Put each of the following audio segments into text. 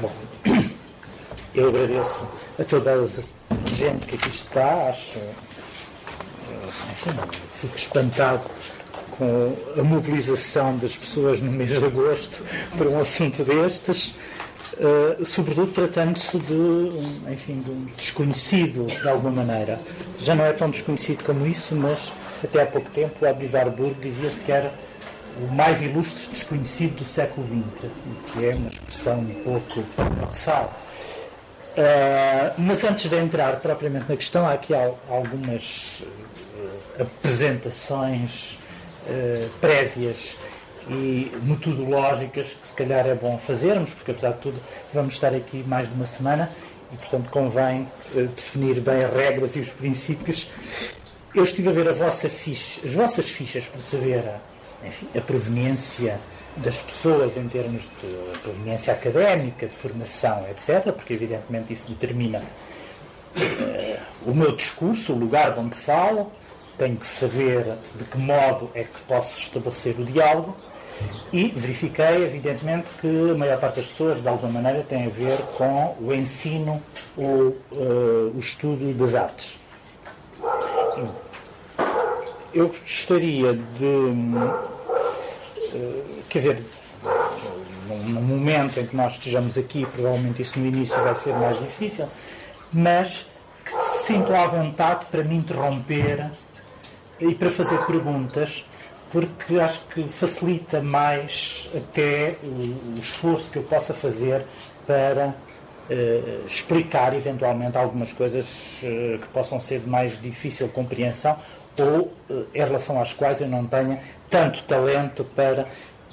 Bom, eu agradeço a toda a gente que aqui está, acho, enfim, fico espantado com a mobilização das pessoas no mês de agosto para um assunto destes, uh, sobretudo tratando-se de, um, enfim, de um desconhecido de alguma maneira. Já não é tão desconhecido como isso, mas até há pouco tempo o Abivar Burg dizia-se que era o mais ilustre desconhecido do século XX, o que é uma expressão um pouco paradoxal. Uh, mas antes de entrar propriamente na questão, há aqui algumas uh, apresentações uh, prévias e metodológicas que se calhar é bom fazermos, porque apesar de tudo vamos estar aqui mais de uma semana e portanto convém definir bem as regras e os princípios. Eu estive a ver a vossa ficha, as vossas fichas para saber enfim, a proveniência das pessoas em termos de proveniência académica, de formação, etc., porque evidentemente isso determina uh, o meu discurso, o lugar onde falo, tenho que saber de que modo é que posso estabelecer o diálogo e verifiquei, evidentemente, que a maior parte das pessoas, de alguma maneira, tem a ver com o ensino ou uh, o estudo das artes. Eu gostaria de quer dizer, num, momento em que nós estejamos aqui, provavelmente isso no início vai ser mais difícil, mas que se sintam à vontade para me interromper e para fazer perguntas, porque acho que facilita mais até o, esforço que eu possa fazer para uh, explicar eventualmente algumas coisas uh, que possam ser de mais difícil compreensão ou em relação às quais eu não tenha tanto talento para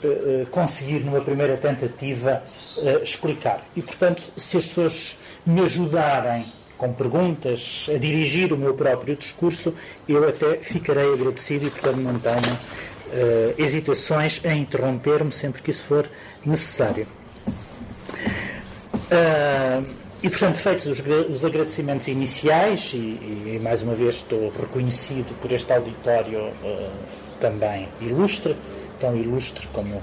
uh, conseguir, numa primeira tentativa, uh, explicar. E, portanto, se as pessoas me ajudarem com perguntas a dirigir o meu próprio discurso, eu até ficarei agradecido e, portanto, não tenho uh, hesitações em interromper-me sempre que isso for necessário. e, portanto, feitos os, os agradecimentos iniciais, e, e, mais uma vez estou reconhecido por este auditório também ilustre, tão ilustre como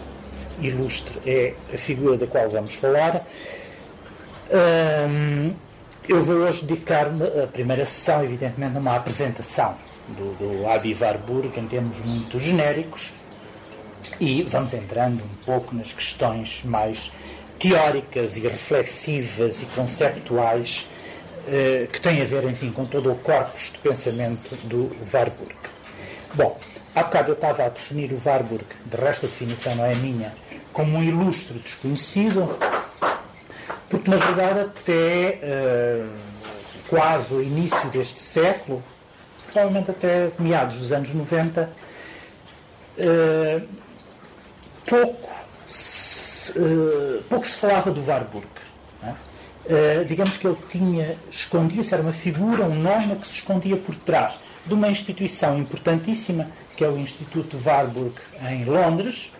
ilustre é a figura da qual vamos falar. eu vou hoje dedicar-me a primeira sessão, evidentemente, numa apresentação do, do Abi Warburg em termos muito genéricos e vamos entrando um pouco nas questões mais teóricas e reflexivas e conceptuais eh, que têm a ver, enfim, com todo o corpus de pensamento do Warburg. Bom, Há bocado eu estava a definir o Warburg, de resto a definição não é minha, como um ilustre desconhecido, porque na verdade até uh, quase o início deste século, provavelmente até meados dos anos 90, uh, eh, pouco, se, uh, pouco se falava do Warburg. É? digamos que ele tinha, escondia-se, era uma figura, um nome que se escondia por trás de uma instituição importantíssima que é o Instituto Warburg em Londres,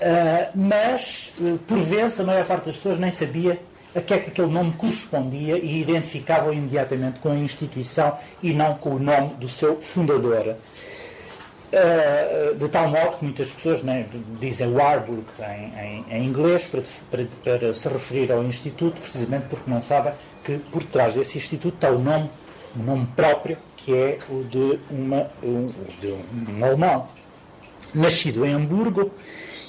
uh, mas, uh, por vezes, a maior parte das pessoas nem sabia a que é que aquele nome correspondia e identificava imediatamente com a instituição e não com o nome do seu fundador. Uh, de tal modo que muitas pessoas né, dizem Warburg em, em, em inglês para, para, para, se referir ao Instituto, precisamente porque não sabem que por trás desse Instituto está o nome um nome próprio, que é o de, uma, um, de um alemão, nascido em Hamburgo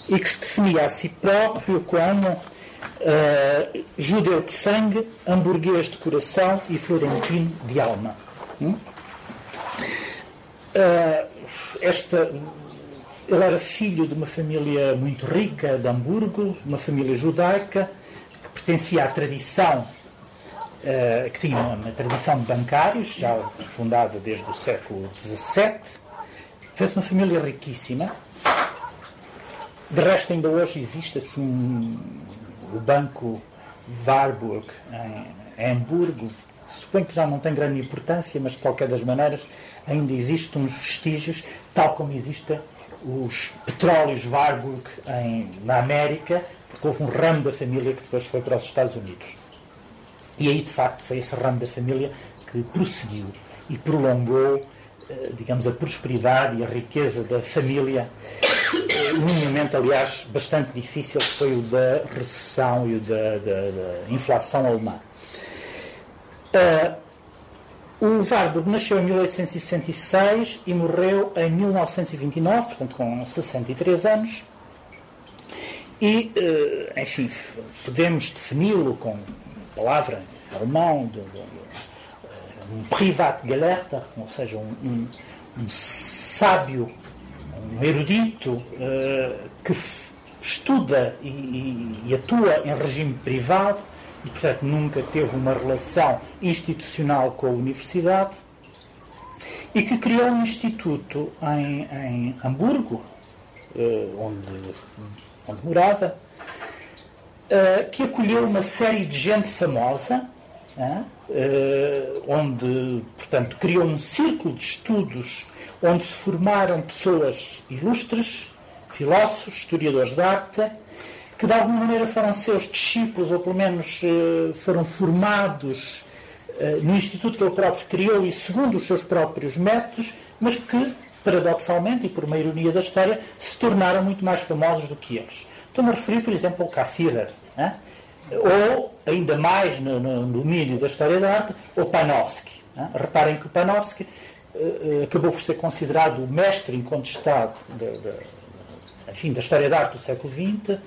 e que se definia a si próprio como uh, judeu de sangue, hamburguês de coração e florentino de alma. Hum? Uh, esta, ele era filho de uma família muito rica de Hamburgo, uma família judaica, que pertencia à tradição uh, que tinha uma, tradição de bancários, já fundada desde o século XVII, fez uma família riquíssima. De resto, ainda hoje existe assim o Banco Warburg em, em Hamburgo. Suponho que já não tem grande importância, mas de qualquer das maneiras ainda existem uns vestígios, tal como existem os petróleos Warburg em, na América, porque houve um ramo da família que depois foi para os Estados Unidos. E aí, de facto, foi esse ramo da família que prosseguiu e prolongou eh, digamos, a prosperidade e a riqueza da família, num momento, aliás, bastante difícil, que foi o da recessão e o da, da, da inflação alemã. O Warburg nasceu em 1866 e morreu em 1929, portanto com 63 anos. E, eh, enfim, podemos defini-lo com palavra em alemão, de, um Privatgelehrter, ou seja, um, um, um sábio, um erudito uh, que estuda e, e, e atua em regime privado e, portanto, nunca teve uma relação institucional com a universidade e que criou um instituto em, em Hamburgo, eh, onde, onde morava, eh, que acolheu uma série de gente famosa, eh, onde, portanto, criou um círculo de estudos onde se formaram pessoas ilustres, filósofos, historiadores de arte, que de alguma maneira foram seus discípulos, ou pelo menos eh, foram formados no instituto que ele próprio criou e segundo os seus próprios métodos, mas que, paradoxalmente e por uma ironia da história, se tornaram muito mais famosos do que eles. Estou-me a referir, por exemplo, ao Cassirer, né? ou, ainda mais no, no, domínio da história da arte, o Panofsky. Né? Reparem que o Panofsky uh, acabou por ser considerado o mestre incontestado de, de, enfim, da história da arte do século XX,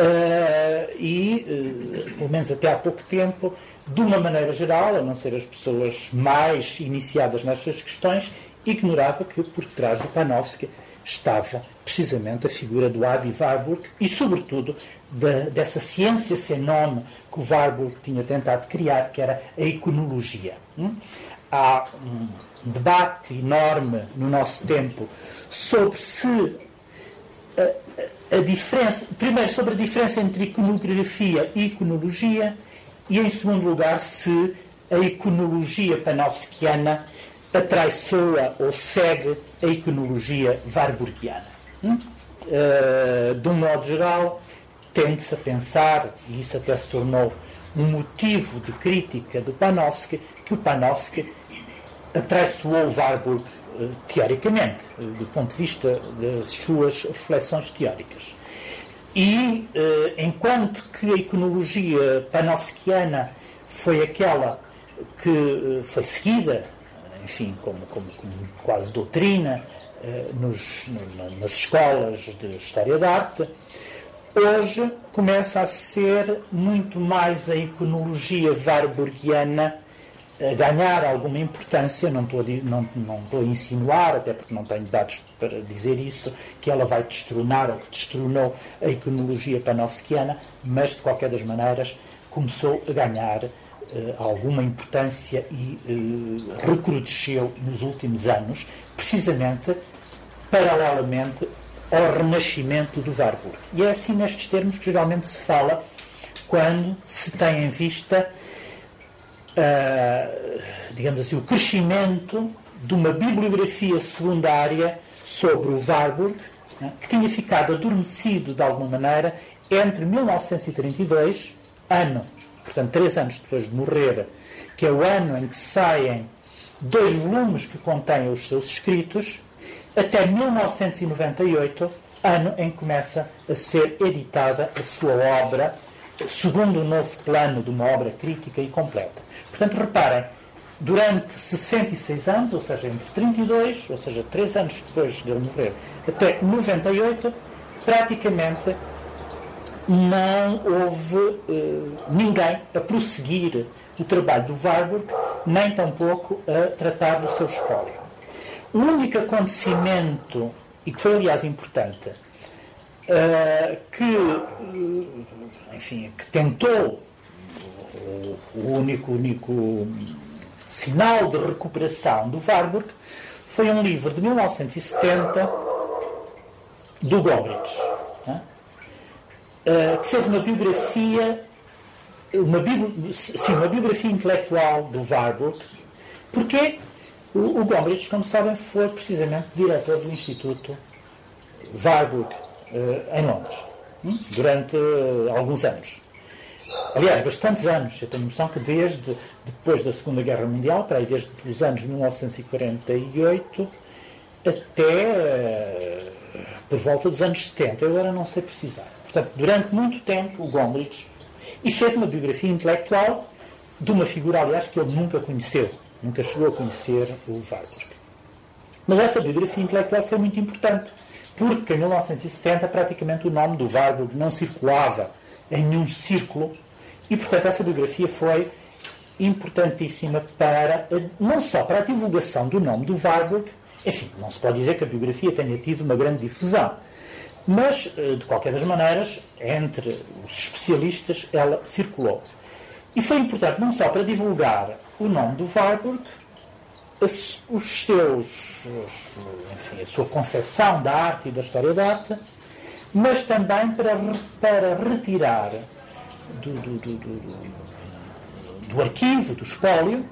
Uh, e, uh, pelo menos até há pouco tempo, de uma maneira geral, a não ser as pessoas mais iniciadas nestas questões, ignorava que por trás do Panofsky estava precisamente a figura do Adi Warburg e, sobretudo, de, dessa ciência sem nome que o Warburg tinha tentado criar, que era a iconologia. Hum? Há um debate enorme no nosso tempo sobre se a, a diferença, primeiro sobre a diferença entre iconografia e iconologia, e em segundo lugar, se a iconologia panofskiana atraiçoa ou segue a iconologia warburgiana. Hum? Uh, de um modo geral, tende-se a pensar, e isso até se tornou um motivo de crítica do Panofsky, que o Panofsky atraiçoou o Warburg eh, teoricamente, eh, do ponto de vista das suas reflexões teóricas. E, enquanto que a iconologia panofskiana foi aquela que foi seguida, enfim, como, como, como quase doutrina, nos, nas escolas de História da Arte, hoje começa a ser muito mais a iconologia warburgiana a ganhar alguma importância, não estou, a, não, não estou a insinuar, até porque não tenho dados para dizer isso, que ela vai destronar ou que destronou a iconologia panofskiana, mas de qualquer das maneiras começou a ganhar alguma importância e uh, recrudesceu nos últimos anos, precisamente paralelamente ao renascimento do Warburg. E é assim nestes termos que geralmente se fala quando se tem em vista uh, digamos assim, o crescimento de uma bibliografia secundária sobre o Warburg, né, que tinha ficado adormecido de alguma maneira entre 1932, ano, portanto, três anos depois de morrer, que é o ano em que saem dois volumes que contêm os seus escritos, até 1998, ano em que começa a ser editada a sua obra, segundo um novo plano de uma obra crítica e completa. Portanto, reparem, durante 66 anos, ou seja, entre 32, ou seja, 3 anos depois de ele morrer, até 98, praticamente não houve eh, ninguém a prosseguir o trabalho do Warburg, nem tampouco a tratar do seu espólio. O único acontecimento, e que foi aliás importante, eh, que, eh, enfim, que tentou o único, único sinal de recuperação do Warburg foi um livro de 1970 do Gombrich, né? Uh, que fez uma biografia, uma, sim, uma biografia intelectual do Warburg, porque o, o Gombrich, como sabem, foi precisamente diretor do Instituto Warburg uh, em Londres, um, durante uh, alguns anos. aliás, bastantes anos. Eu tenho noção que desde depois da Segunda Guerra Mundial, para aí desde os anos 1948 até uh, por volta dos anos 70, eu agora não sei precisar. Portanto, durante muito tempo, o Gombrich e fez uma biografia intelectual de uma figura, aliás, que ele nunca conheceu, nunca chegou a conhecer o Warburg. Mas essa biografia intelectual foi muito importante, porque em 1970 praticamente o nome do Warburg não circulava em nenhum círculo e, portanto, essa biografia foi importantíssima para, não só para a divulgação do nome do Warburg, enfim, não se pode dizer que a biografia tenha tido uma grande difusão, mas, eh, de qualquer das maneiras, entre os especialistas, ela circulou. E foi importante não só para divulgar o nome do Warburg, os seus, enfim, a sua concepção da arte e da história da arte, mas também para, para retirar do, do, do, do, arquivo, do espólio,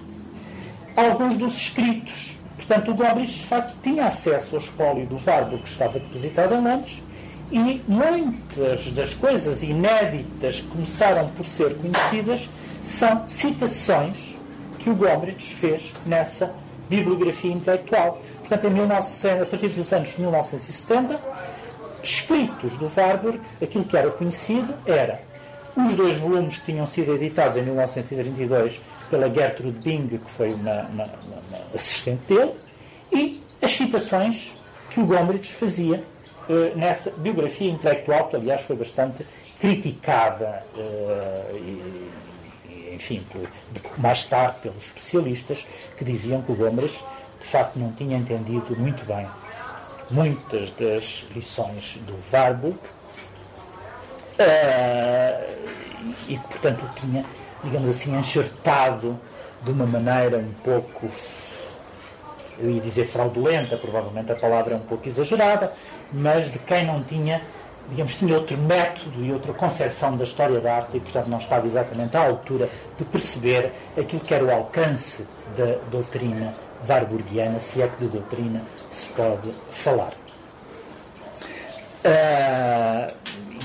alguns dos escritos. Portanto, o Gombrich, de facto, tinha acesso ao espólio do Warburg que estava depositado em Londres e muitas das coisas inéditas que começaram por ser conhecidas são citações que o Gombrich fez nessa bibliografia intelectual. Portanto, em 19, a partir dos anos 1970, escritos do Warburg, aquilo que era conhecido era os dois volumes que tinham sido editados em 1932 pela Gertrude Bing, que foi uma, uma, uma assistente dele, e as citações que o Gombrich fazia nessa biografia intelectual, que aliás foi bastante criticada eh, e, enfim, por, mais tarde pelos especialistas que diziam que o Gombrich de facto não tinha entendido muito bem muitas das lições do Warburg uh, e que, portanto, o tinha, digamos assim, enxertado de uma maneira um pouco, eu ia dizer fraudulenta, provavelmente a palavra é um pouco exagerada, mas de quem não tinha, digamos, tinha outro método e outra concepção da história da arte e, portanto, não estava exatamente à altura de perceber aquilo que era o alcance da doutrina warburgiana, se é que de doutrina se pode falar. Uh,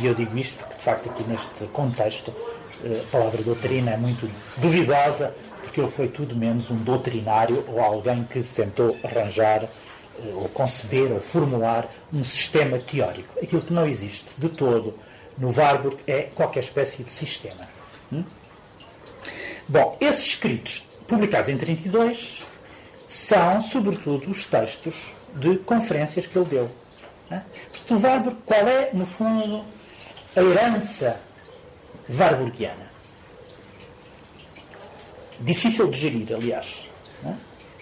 e eu digo isto porque, de facto, aqui neste contexto, uh, a palavra doutrina é muito duvidosa, porque ele foi tudo menos um doutrinário ou alguém que tentou arranjar, uh, ou conceber, ou formular um sistema teórico. Aquilo que não existe de todo no Warburg é qualquer espécie de sistema. Hum? Bom, esses escritos publicados em 32 são, sobretudo, os textos de conferências que ele deu. Né? Portanto, o Warburg, qual é, no fundo, a herança warburgiana? Difícil de gerir, aliás.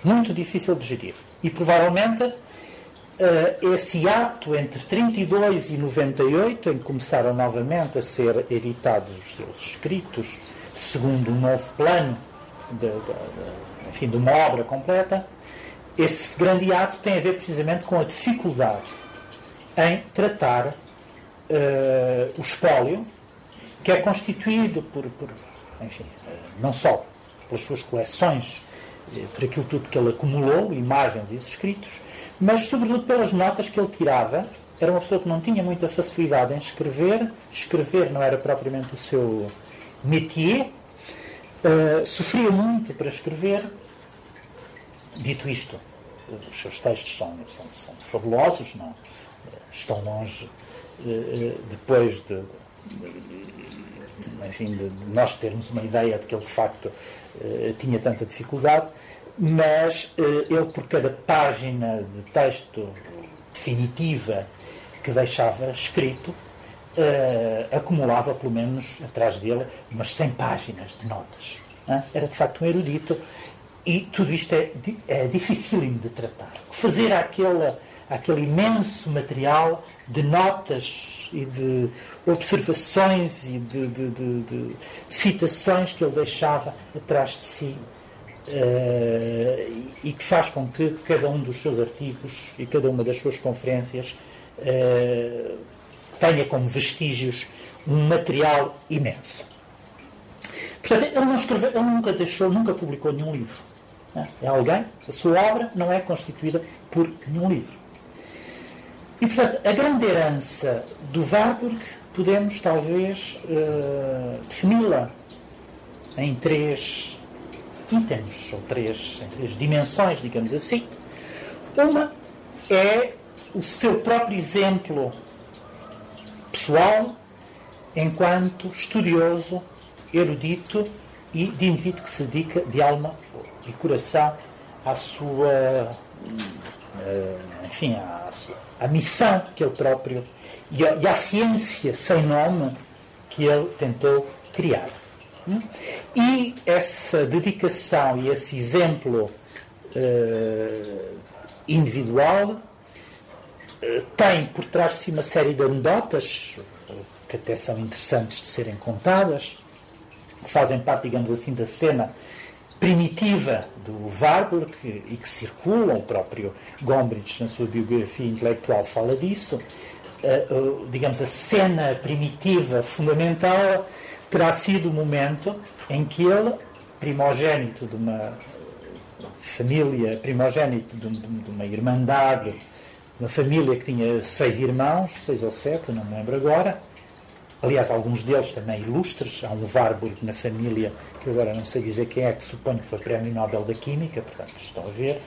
Muito difícil de gerir. E provavelmente uh, esse ato entre 32 e 98, em que começaram novamente a ser editados os seus escritos, segundo um novo plano de, de, de, enfim, de uma obra completa, esse grande ato tem a ver precisamente com a dificuldade em tratar uh, o espólio, que é constituído por, por enfim, uh, não só pelas suas coleções, por aquilo tudo que ele acumulou, imagens e escritos, mas sobretudo pelas notas que ele tirava. Era uma pessoa que não tinha muita facilidade em escrever, escrever não era propriamente o seu métier, sofria muito para escrever. Dito isto, os seus textos são, são, são fabulosos, não? estão longe eh, eh, depois de, enfim, de nós termos uma ideia de que ele de facto eh, tinha tanta dificuldade, mas ele por cada página de texto definitiva que deixava escrito acumulava pelo menos atrás dele umas 100 páginas de notas. Era de facto um erudito e tudo isto é, é dificílimo de tratar. Fazer aquele, aquele imenso material de notas e de observações e de, de, de, de citações que ele deixava atrás de si uh, e que faz com que cada um dos seus artigos e cada uma das suas conferências uh, tenha como vestígios um material imenso. Portanto, ele, não escreveu, ele nunca deixou, nunca publicou nenhum livro. É alguém, a sua obra não é constituída por nenhum livro. E, portanto, a grande herança do Warburg podemos talvez uh, defini-la em três itens, ou três, três dimensões, digamos assim. Uma é o seu próprio exemplo pessoal enquanto estudioso, erudito e de indivíduo que se dedica de alma e coração à sua, eh, enfim, à, à missão que ele próprio e, a, e à ciência sem nome que ele tentou criar. E essa dedicação e esse exemplo uh, individual uh, tem por trás de si uma série de anedotas que até são interessantes de serem contadas, que fazem parte, digamos assim, da cena primitiva do Warburg e que circulam, o próprio Gombrich, na sua biografia intelectual, fala disso. Uh, uh, digamos, a cena primitiva fundamental terá sido o momento em que ele, primogênito de uma família, primogênito de, de uma irmandade, uma família que tinha seis irmãos, seis ou sete, não me lembro agora, aliás, alguns deles também ilustres, há um Warburg na família, que agora não sei dizer quem é, que suponho que foi Prémio Nobel da Química, portanto, estão a ver.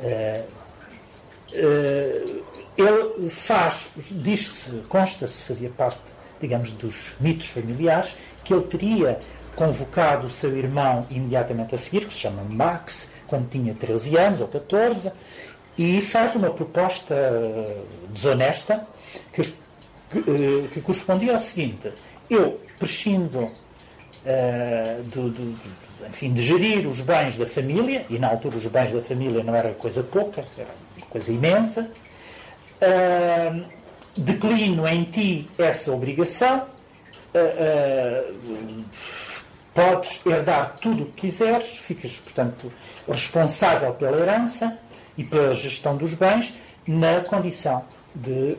Uh, uh, ele faz, diz-se, consta-se, fazia parte, digamos, dos mitos familiares, que ele teria convocado o seu irmão imediatamente a seguir, que se chama Max, quando tinha 13 anos ou 14, e faz uma proposta desonesta que, que, eh, que correspondia ao seguinte: eu prescindo uh, do, do, enfim, de gerir os bens da família, e na altura os bens da família não era coisa pouca, era coisa imensa, uh, declino em ti essa obrigação uh, podes herdar tudo o que quiseres, ficas, portanto, responsável pela herança e pela gestão dos bens, na condição de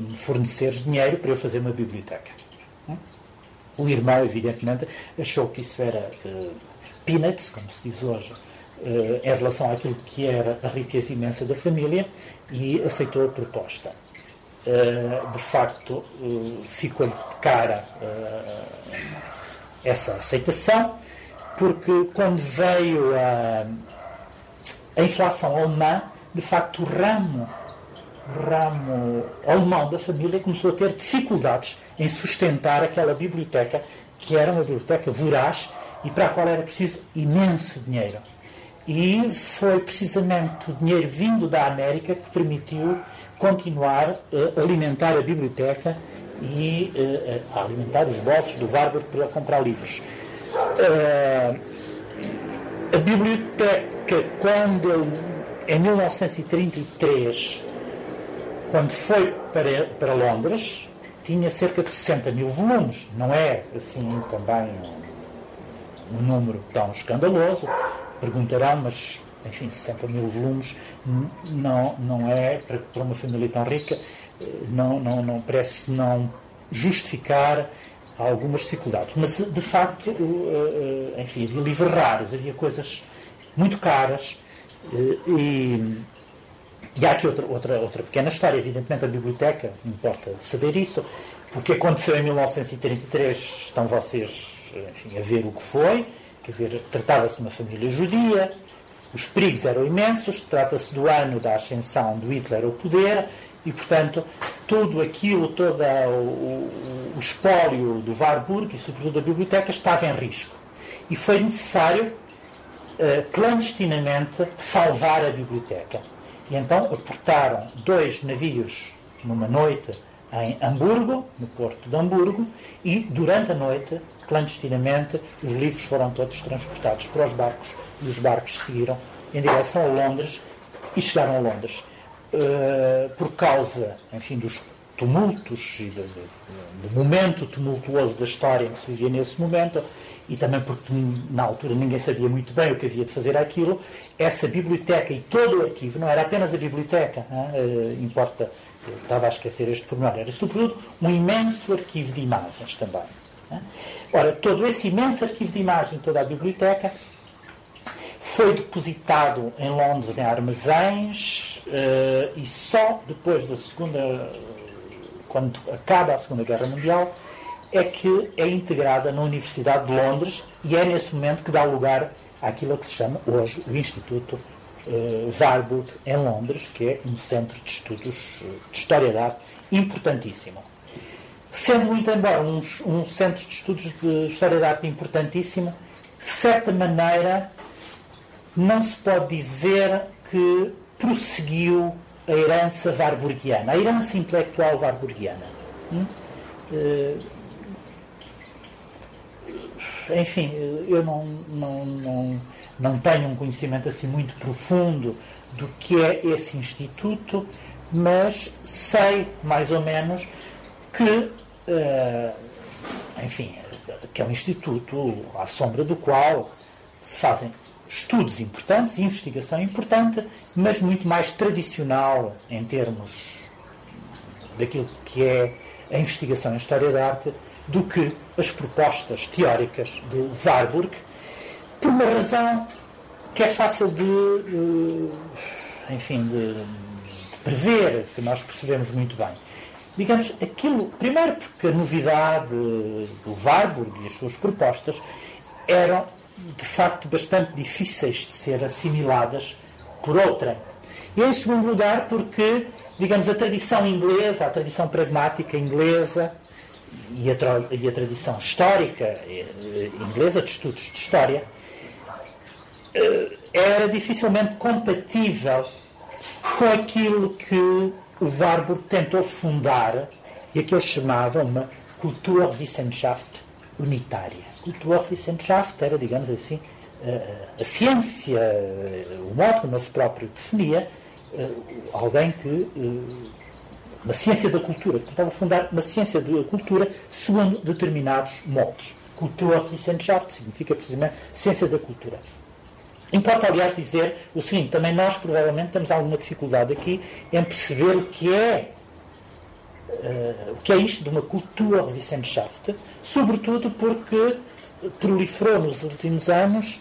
me forneceres dinheiro para eu fazer uma biblioteca. O irmão, evidentemente, achou que isso era uh, peanuts, como se diz hoje, uh, em relação àquilo que era a riqueza imensa da família e aceitou a proposta. De facto, ficou-lhe cara essa aceitação, porque quando veio a, a inflação alemã, de facto o ramo, ramo alemão da família começou a ter dificuldades em sustentar aquela biblioteca, que era uma biblioteca voraz e para a qual era preciso imenso dinheiro. E foi precisamente o dinheiro vindo da América que permitiu continuar a alimentar a biblioteca e uh, a alimentar os bolsos do Warburg para comprar livros. A biblioteca, quando em 1933, quando foi para, para Londres, tinha cerca de 60 mil volumes. Não é assim também um, um número tão escandaloso. Perguntarão, mas enfim, 60 mil volumes não, não é para, uma família tão rica não, não, não parece não justificar algumas dificuldades. Mas, de facto, eh, eh, enfim, havia livros raros, havia coisas muito caras eh, e, e há aqui outra, outra, outra pequena história. Evidentemente, a biblioteca, importa saber isso. O que aconteceu em 1933, estão vocês enfim, a ver o que foi. Quer dizer, tratava-se de uma família judia, os perigos eram imensos, trata-se do ano da ascensão do Hitler ao poder e, portanto, tudo aquilo, todo o, o, espólio do Warburg e, sobretudo, da biblioteca estava em risco. E foi necessário, uh, clandestinamente, salvar a biblioteca. E então aportaram dois navios numa noite em Hamburgo, no porto de Hamburgo, e durante a noite, clandestinamente, os livros foram todos transportados para os barcos e os barcos seguiram em direção a Londres e chegaram a Londres. Uh, por causa, enfim, dos tumultos e do, do, do, momento tumultuoso da história em que se vivia nesse momento, e também porque na altura ninguém sabia muito bem o que havia de fazer aquilo, essa biblioteca e todo o arquivo, não era apenas a biblioteca, uh, importa, eu estava a esquecer este pormenor, era sobretudo um imenso arquivo de imagens também. Ora, todo esse imenso arquivo de imagens, toda a biblioteca, foi depositado em Londres em armazéns uh, e só depois da Segunda quando acaba a Segunda Guerra Mundial, é que é integrada na Universidade de Londres e é nesse momento que dá lugar àquilo que se chama hoje o Instituto uh, Warburg, em Londres, que é um centro de estudos de História da Arte importantíssimo. Sendo muito embora um, um centro de estudos de História da Arte importantíssimo, de certa maneira não se pode dizer que prosseguiu a herança warburgiana, a herança intelectual warburgiana. Hum? Enfim, eu não, não, não, não tenho um conhecimento assim muito profundo do que é esse instituto, mas sei mais ou menos que, uh, enfim, que é um instituto à sombra do qual se fazem estudos importantes, investigação importante, mas muito mais tradicional em termos daquilo que é a investigação em História da Arte do que as propostas teóricas de Warburg, por uma razão que é fácil de, enfim, de, de prever, que nós percebemos muito bem. Digamos, aquilo, primeiro porque a novidade do Warburg e as suas propostas eram, de facto, bastante difíceis de ser assimiladas por outra. E, em segundo lugar, porque, digamos, a tradição inglesa, a tradição pragmática inglesa, e a, e a tradição histórica eh, inglesa de estudos de história eh, era dificilmente compatível com aquilo que o Warburg tentou fundar e que ele chamava uma Kulturwissenschaft unitária. Kulturwissenschaft era, digamos assim, a, a ciência, o modo como ele próprio definia, eh, alguém que uma ciência da cultura, tentava fundar uma ciência da cultura segundo determinados moldes. Kulturwissenschaft significa precisamente ciência da cultura. Importa, aliás, dizer o seguinte: também nós, provavelmente, temos alguma dificuldade aqui em perceber o que é, uh, o que é isto de uma Kulturwissenschaft, sobretudo porque proliferou nos últimos anos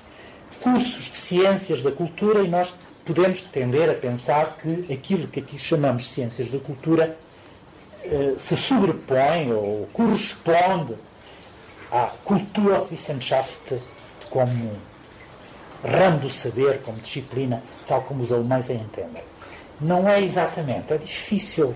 cursos de ciências da cultura e nós podemos tender a pensar que aquilo que aqui chamamos de ciências da cultura eh, se sobrepõe ou corresponde à Kulturwissenschaft como ramo do saber, como disciplina, tal como os alemães a entendem. Não é exatamente, é difícil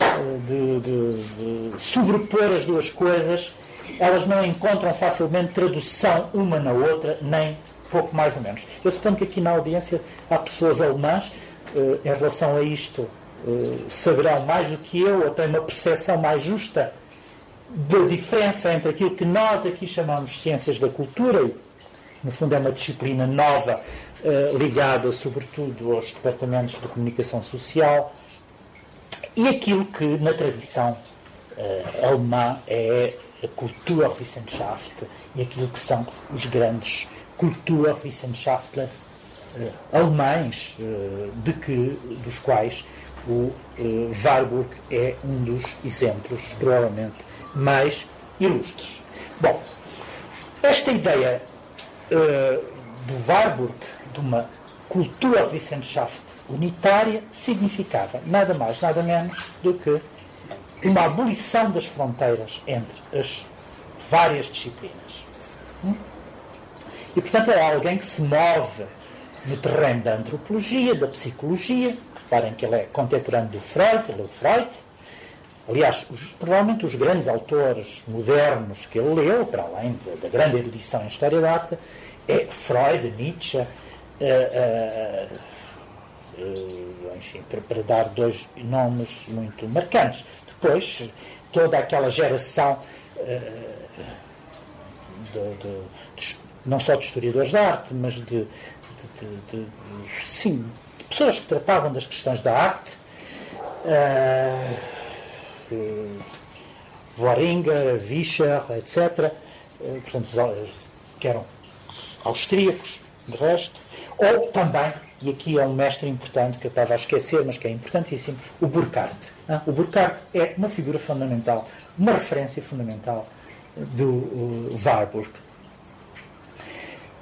eh, de, de, de sobrepor as duas coisas, elas não encontram facilmente tradução uma na outra, nem pouco mais ou menos. Eu suponho que aqui na audiência há pessoas alemãs eh, em relação a isto eh, saberão mais do que eu, ou têm uma percepção mais justa da diferença entre aquilo que nós aqui chamamos de ciências da cultura, e no fundo é uma disciplina nova, eh, ligada sobretudo aos departamentos de comunicação social, e aquilo que na tradição alemã é a Kulturwissenschaft e aquilo que são os grandes Kulturwissenschaftler uh, alemães, uh, de que, dos quais o uh, Warburg é um dos exemplos, provavelmente, mais ilustres. Bom, esta ideia do Warburg, de uma Kulturwissenschaft unitária, significava nada mais, nada menos do que uma abolição das fronteiras entre as várias disciplinas. Hum? E, portanto, é alguém que se move no terreno da antropologia, da psicologia. Reparem que ele é contemporâneo do Freud, ele é o Freud. Aliás, os, provavelmente os grandes autores modernos que ele leu, para além da, da grande erudição em História da Arte, é Freud, Nietzsche, uh, uh, uh, enfim, para, para, dar dois nomes muito marcantes. Depois, toda aquela geração de, de, de não só de historiadores de arte, mas de, de, de, de sim, de pessoas que tratavam das questões da arte. Uh, uh, Voringa, Vischer, etc. Uh, portanto, que eram austríacos, de resto. Ou também, e aqui é um mestre importante que eu estava a esquecer, mas que é importantíssimo, o Burkhardt. O Burkhardt é uma figura fundamental, uma referência fundamental do uh, Warburg.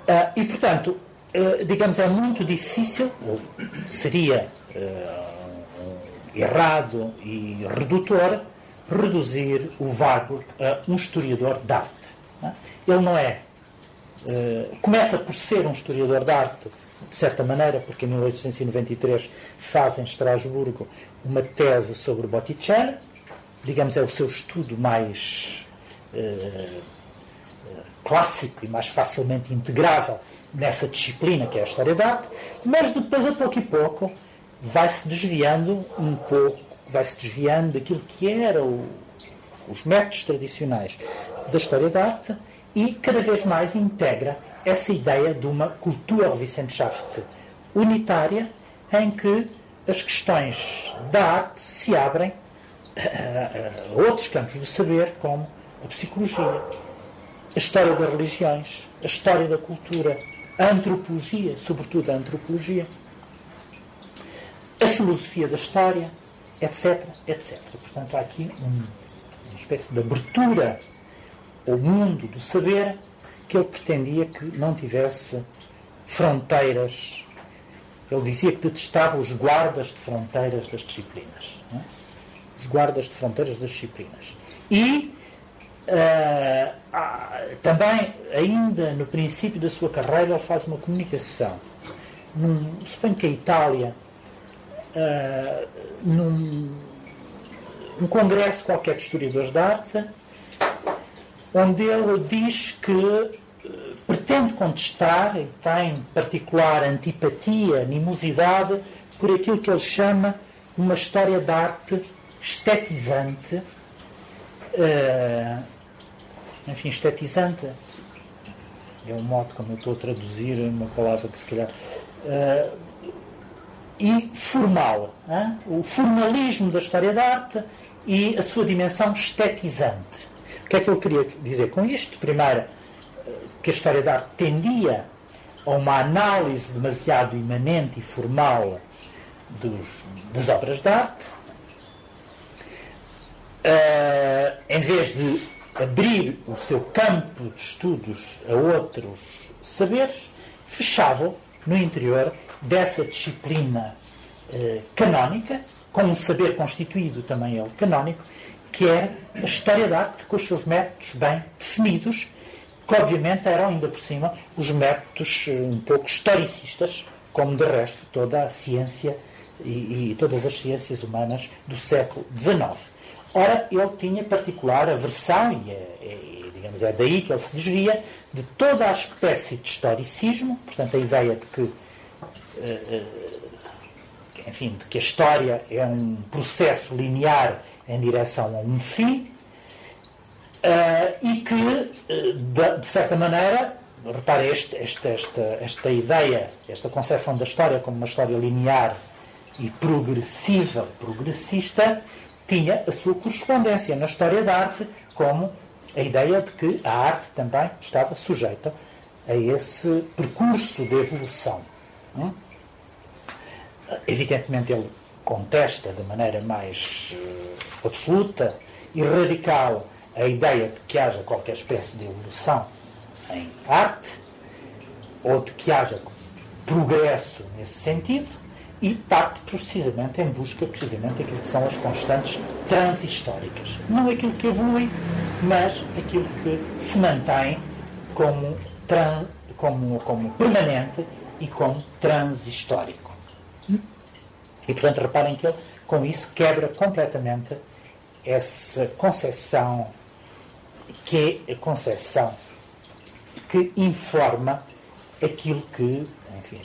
Uh, e, portanto, uh, digamos, é muito difícil, ou seria uh, errado e redutor, reduzir o Warburg a um historiador de arte. Ele não é. Começa por ser um historiador de arte, de certa maneira, porque em 1893 faz em Estrasburgo uma tese sobre Botticelli, digamos, é o seu estudo mais clássico e mais facilmente integrável nessa disciplina que é a história da arte, mas depois, a pouco e pouco, vai-se desviando um pouco, vai-se desviando daquilo que eram os métodos tradicionais da história da arte e cada vez mais integra essa ideia de uma Kulturwissenschaft unitária em que as questões da arte se abrem a outros campos do saber, como a psicologia, a história das religiões, a história da cultura, a antropologia, sobretudo a antropologia, a filosofia da história, etc, etc. Portanto, há aqui um, uma espécie de abertura ao mundo do saber que ele pretendia que não tivesse fronteiras. Ele dizia que detestava os guardas de fronteiras das disciplinas. É? Os guardas de fronteiras das disciplinas. E uh, também, ainda no princípio da sua carreira, ele faz uma comunicação. Num, suponho que a Itália, uh, num, num congresso qualquer de historiadores de arte, onde ele diz que uh, pretende contestar e tem particular antipatia, animosidade por aquilo que ele chama uma história de arte estetizante, uh, enfim, estetizante é um modo como eu estou a traduzir uma palavra que se calhar. Uh, e formal. O formalismo da história da arte e a sua dimensão estetizante. O que é que ele queria dizer com isto? Primeiro, que a história da arte tendia a uma análise demasiado imanente e formal dos, das obras de arte, uh, em vez de abrir o seu campo de estudos a outros saberes, fechava no interior dessa disciplina uh, canónica, com um saber constituído também ele canónico, que é a história da arte com os seus métodos bem definidos, que obviamente eram ainda por cima os métodos eh, um pouco historicistas, como de resto toda a ciência e, e todas as ciências humanas do século XIX. Ora, ele tinha particular aversão, e, é, é, digamos, é daí que ele se desvia, de toda a espécie de historicismo, portanto, a ideia de que, eh, enfim, de que a história é um processo linear em direção a um fim, e que, de, de certa maneira, repare, este, esta, esta, esta ideia, esta concepção da história como uma história linear e progressiva, progressista, tinha a sua correspondência na história da arte, como a ideia de que a arte também estava sujeita a esse percurso de evolução. Hum? Evidentemente, ele contesta de maneira mais uh, absoluta e radical a ideia de que haja qualquer espécie de evolução em arte, ou de que haja progresso nesse sentido, e parte precisamente em busca precisamente daquilo que são as constantes transhistóricas. Não aquilo que evolui, mas aquilo que se mantém como, tran, como, como permanente e como transhistórico. E, portanto, reparem que ele, com isso, quebra completamente essa concepção, que é a concepção que informa aquilo que, enfim,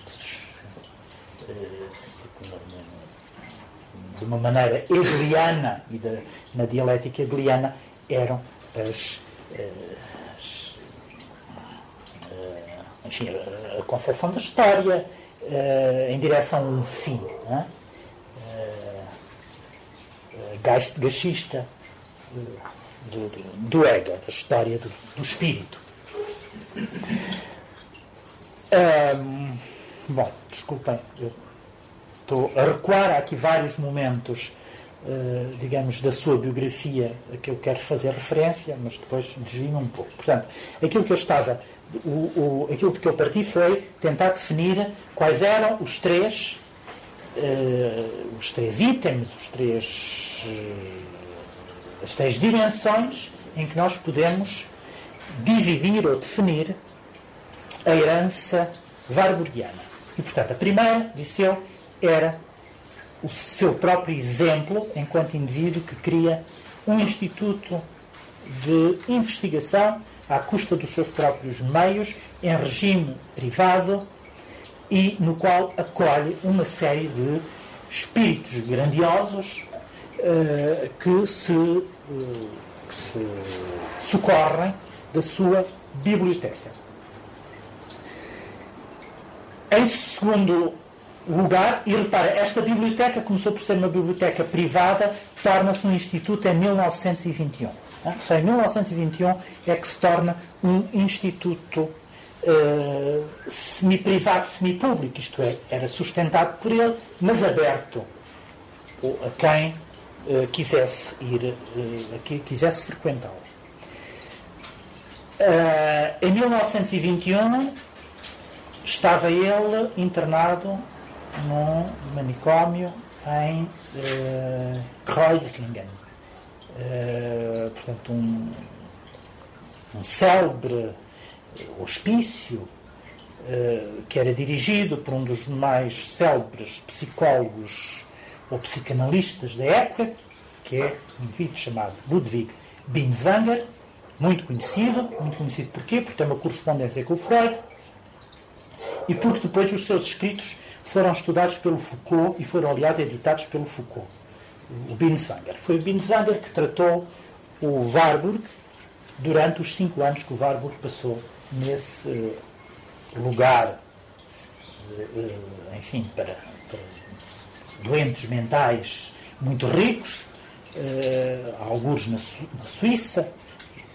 de uma maneira hegeliana e de, na dialética hegeliana eram as, as eh, enfim, a, concepção da história uh, em direção a um fim. Uh, Geistgeschichte do, do, do ego, a história do, do espírito. Bom, desculpem, eu estou a recuar aqui vários momentos, uh, digamos, da sua biografia a que eu quero fazer referência, mas depois desvio um pouco. Portanto, aquilo que eu estava, o, o, aquilo de que eu parti foi tentar definir quais eram os três, uh, os três itens, os três uh, as três dimensões em que nós podemos dividir ou definir a herança warburgiana. E, portanto, a primeira, disse eu, era o seu próprio exemplo enquanto indivíduo que cria um instituto de investigação à custa dos seus próprios meios, em regime privado e no qual acolhe uma série de espíritos grandiosos uh, que, se, uh, que se socorrem da sua biblioteca. Em segundo lugar, e repara, esta biblioteca começou por ser uma biblioteca privada, torna-se um instituto em 1921. Só em 1921 é que se torna um instituto uh, semi-privado, semi-público, isto é, era sustentado por ele, mas aberto a quem uh, quisesse ir, uh, que quisesse frequentá-lo. em 1921 estava ele internado num manicômio em uh, Kreuzlingen. Uh, portanto, um, um célebre hospício uh, que era dirigido por um dos mais célebres psicólogos ou psicanalistas da época, que é um indivíduo chamado Ludwig Binswanger, muito conhecido. Muito conhecido porquê? Porque tem uma correspondência com o Freud e porque depois os seus escritos foram estudados pelo Foucault e foram, aliás, editados pelo Foucault, o Binswanger. Foi o Binswanger que tratou o Warburg durante os cinco anos que o Warburg passou nesse uh, lugar, uh, enfim, para, para, doentes mentais muito ricos, alguns na Suíça,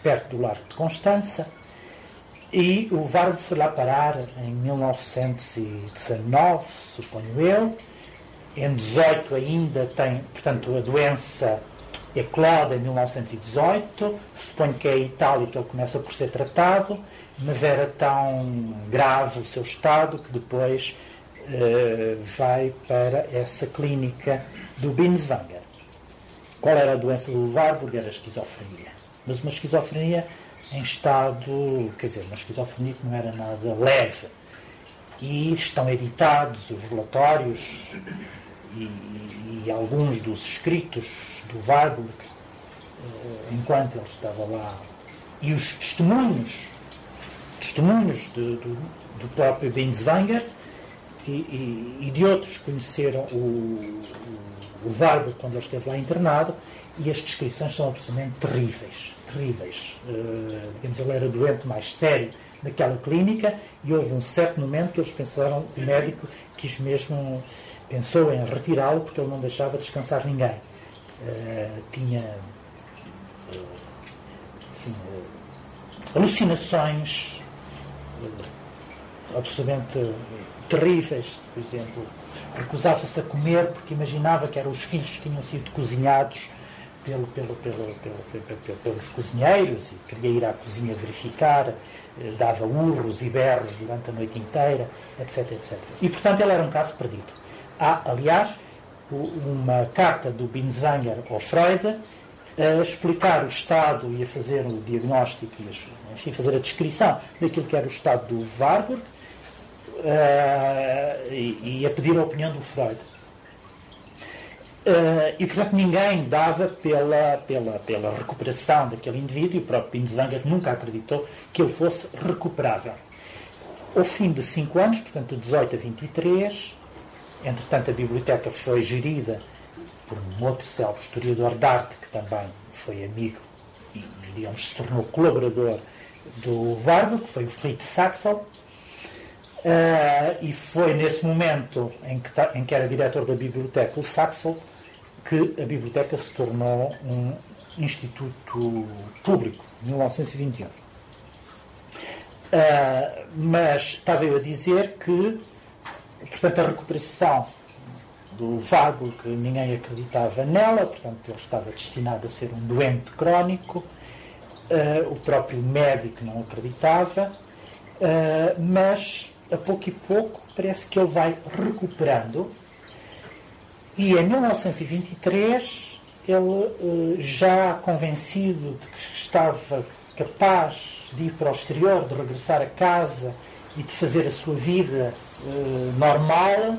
perto do Largo de Constança, e o Vargo foi lá parar em 1919, suponho eu. Em 18 ainda tem, portanto, a doença eclode em 1918. Suponho que é a Itália que ele começa por ser tratado, mas era tão grave o seu estado que depois uh, vai para essa clínica do Binswanger. Qual era a doença do Warburg? Era a esquizofrenia. Mas uma esquizofrenia em estado, quer dizer, uma esquizofrenia que não era nada leve. E estão editados os relatórios e, e alguns dos escritos do Warburg, eh, enquanto ele estava lá, e os testemunhos, testemunhos de, do, do próprio Binswanger e, e, e, de outros que conheceram o, o, o Warburg quando ele esteve lá internado, e as descrições são absolutamente terríveis terríveis. Uh, digamos, ele era doente mais sério naquela clínica e houve um certo momento que eles pensaram, o médico quis mesmo, pensou em retirá-lo porque ele não deixava descansar ninguém. Uh, tinha uh, enfim, alucinações absolutamente terríveis, por exemplo, recusava-se a comer porque imaginava que eram os filhos que tinham sido cozinhados pelo, pelo, pelo, pelos cozinheiros e queria ir à cozinha verificar, eh, dava urros e berros durante a noite inteira, etc, etc. E, portanto, ele era um caso perdido. Há, aliás, uma carta do Binswanger ao Freud a explicar o estado e a fazer o diagnóstico e enfim, fazer a descrição daquilo que era o estado do Warburg uh, e, e a pedir a opinião do Freud. Uh, e, portanto, ninguém dava pela, pela, pela recuperação daquele indivíduo, e o próprio Binswanger nunca acreditou que ele fosse recuperável. Ao fim de cinco anos, portanto, de 18 a 23, entretanto, a biblioteca foi gerida por um outro célebre historiador de arte, que também foi amigo e, digamos, se tornou colaborador do Warburg, que foi o Fritz Saxel, Uh, e foi nesse momento em que, em que era diretor da biblioteca, o Saxel, que a biblioteca se tornou um instituto público, em 1921. Uh, ah, mas estava eu a dizer que, portanto, a recuperação do vago, que ninguém acreditava nela, portanto, ele estava destinado a ser um doente crónico, uh, o próprio médico não acreditava, uh, mas a pouco e pouco parece que ele vai recuperando e em 1923 ele já convencido de que estava capaz de ir para o exterior, de regressar a casa e de fazer a sua vida normal,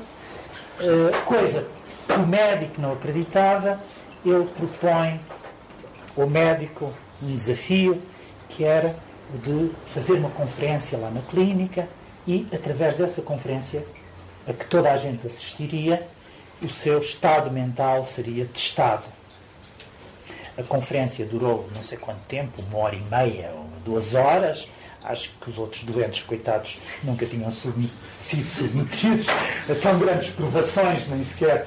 coisa que o médico não acreditava, ele propõe ao médico um desafio que era de fazer uma conferência lá na clínica e, através dessa conferência, a que toda a gente assistiria, o seu estado mental seria testado. A conferência durou não sei quanto tempo, uma hora e meia ou duas horas. Acho que os outros doentes, coitados, nunca tinham sido submetidos a tão grandes provações, nem sequer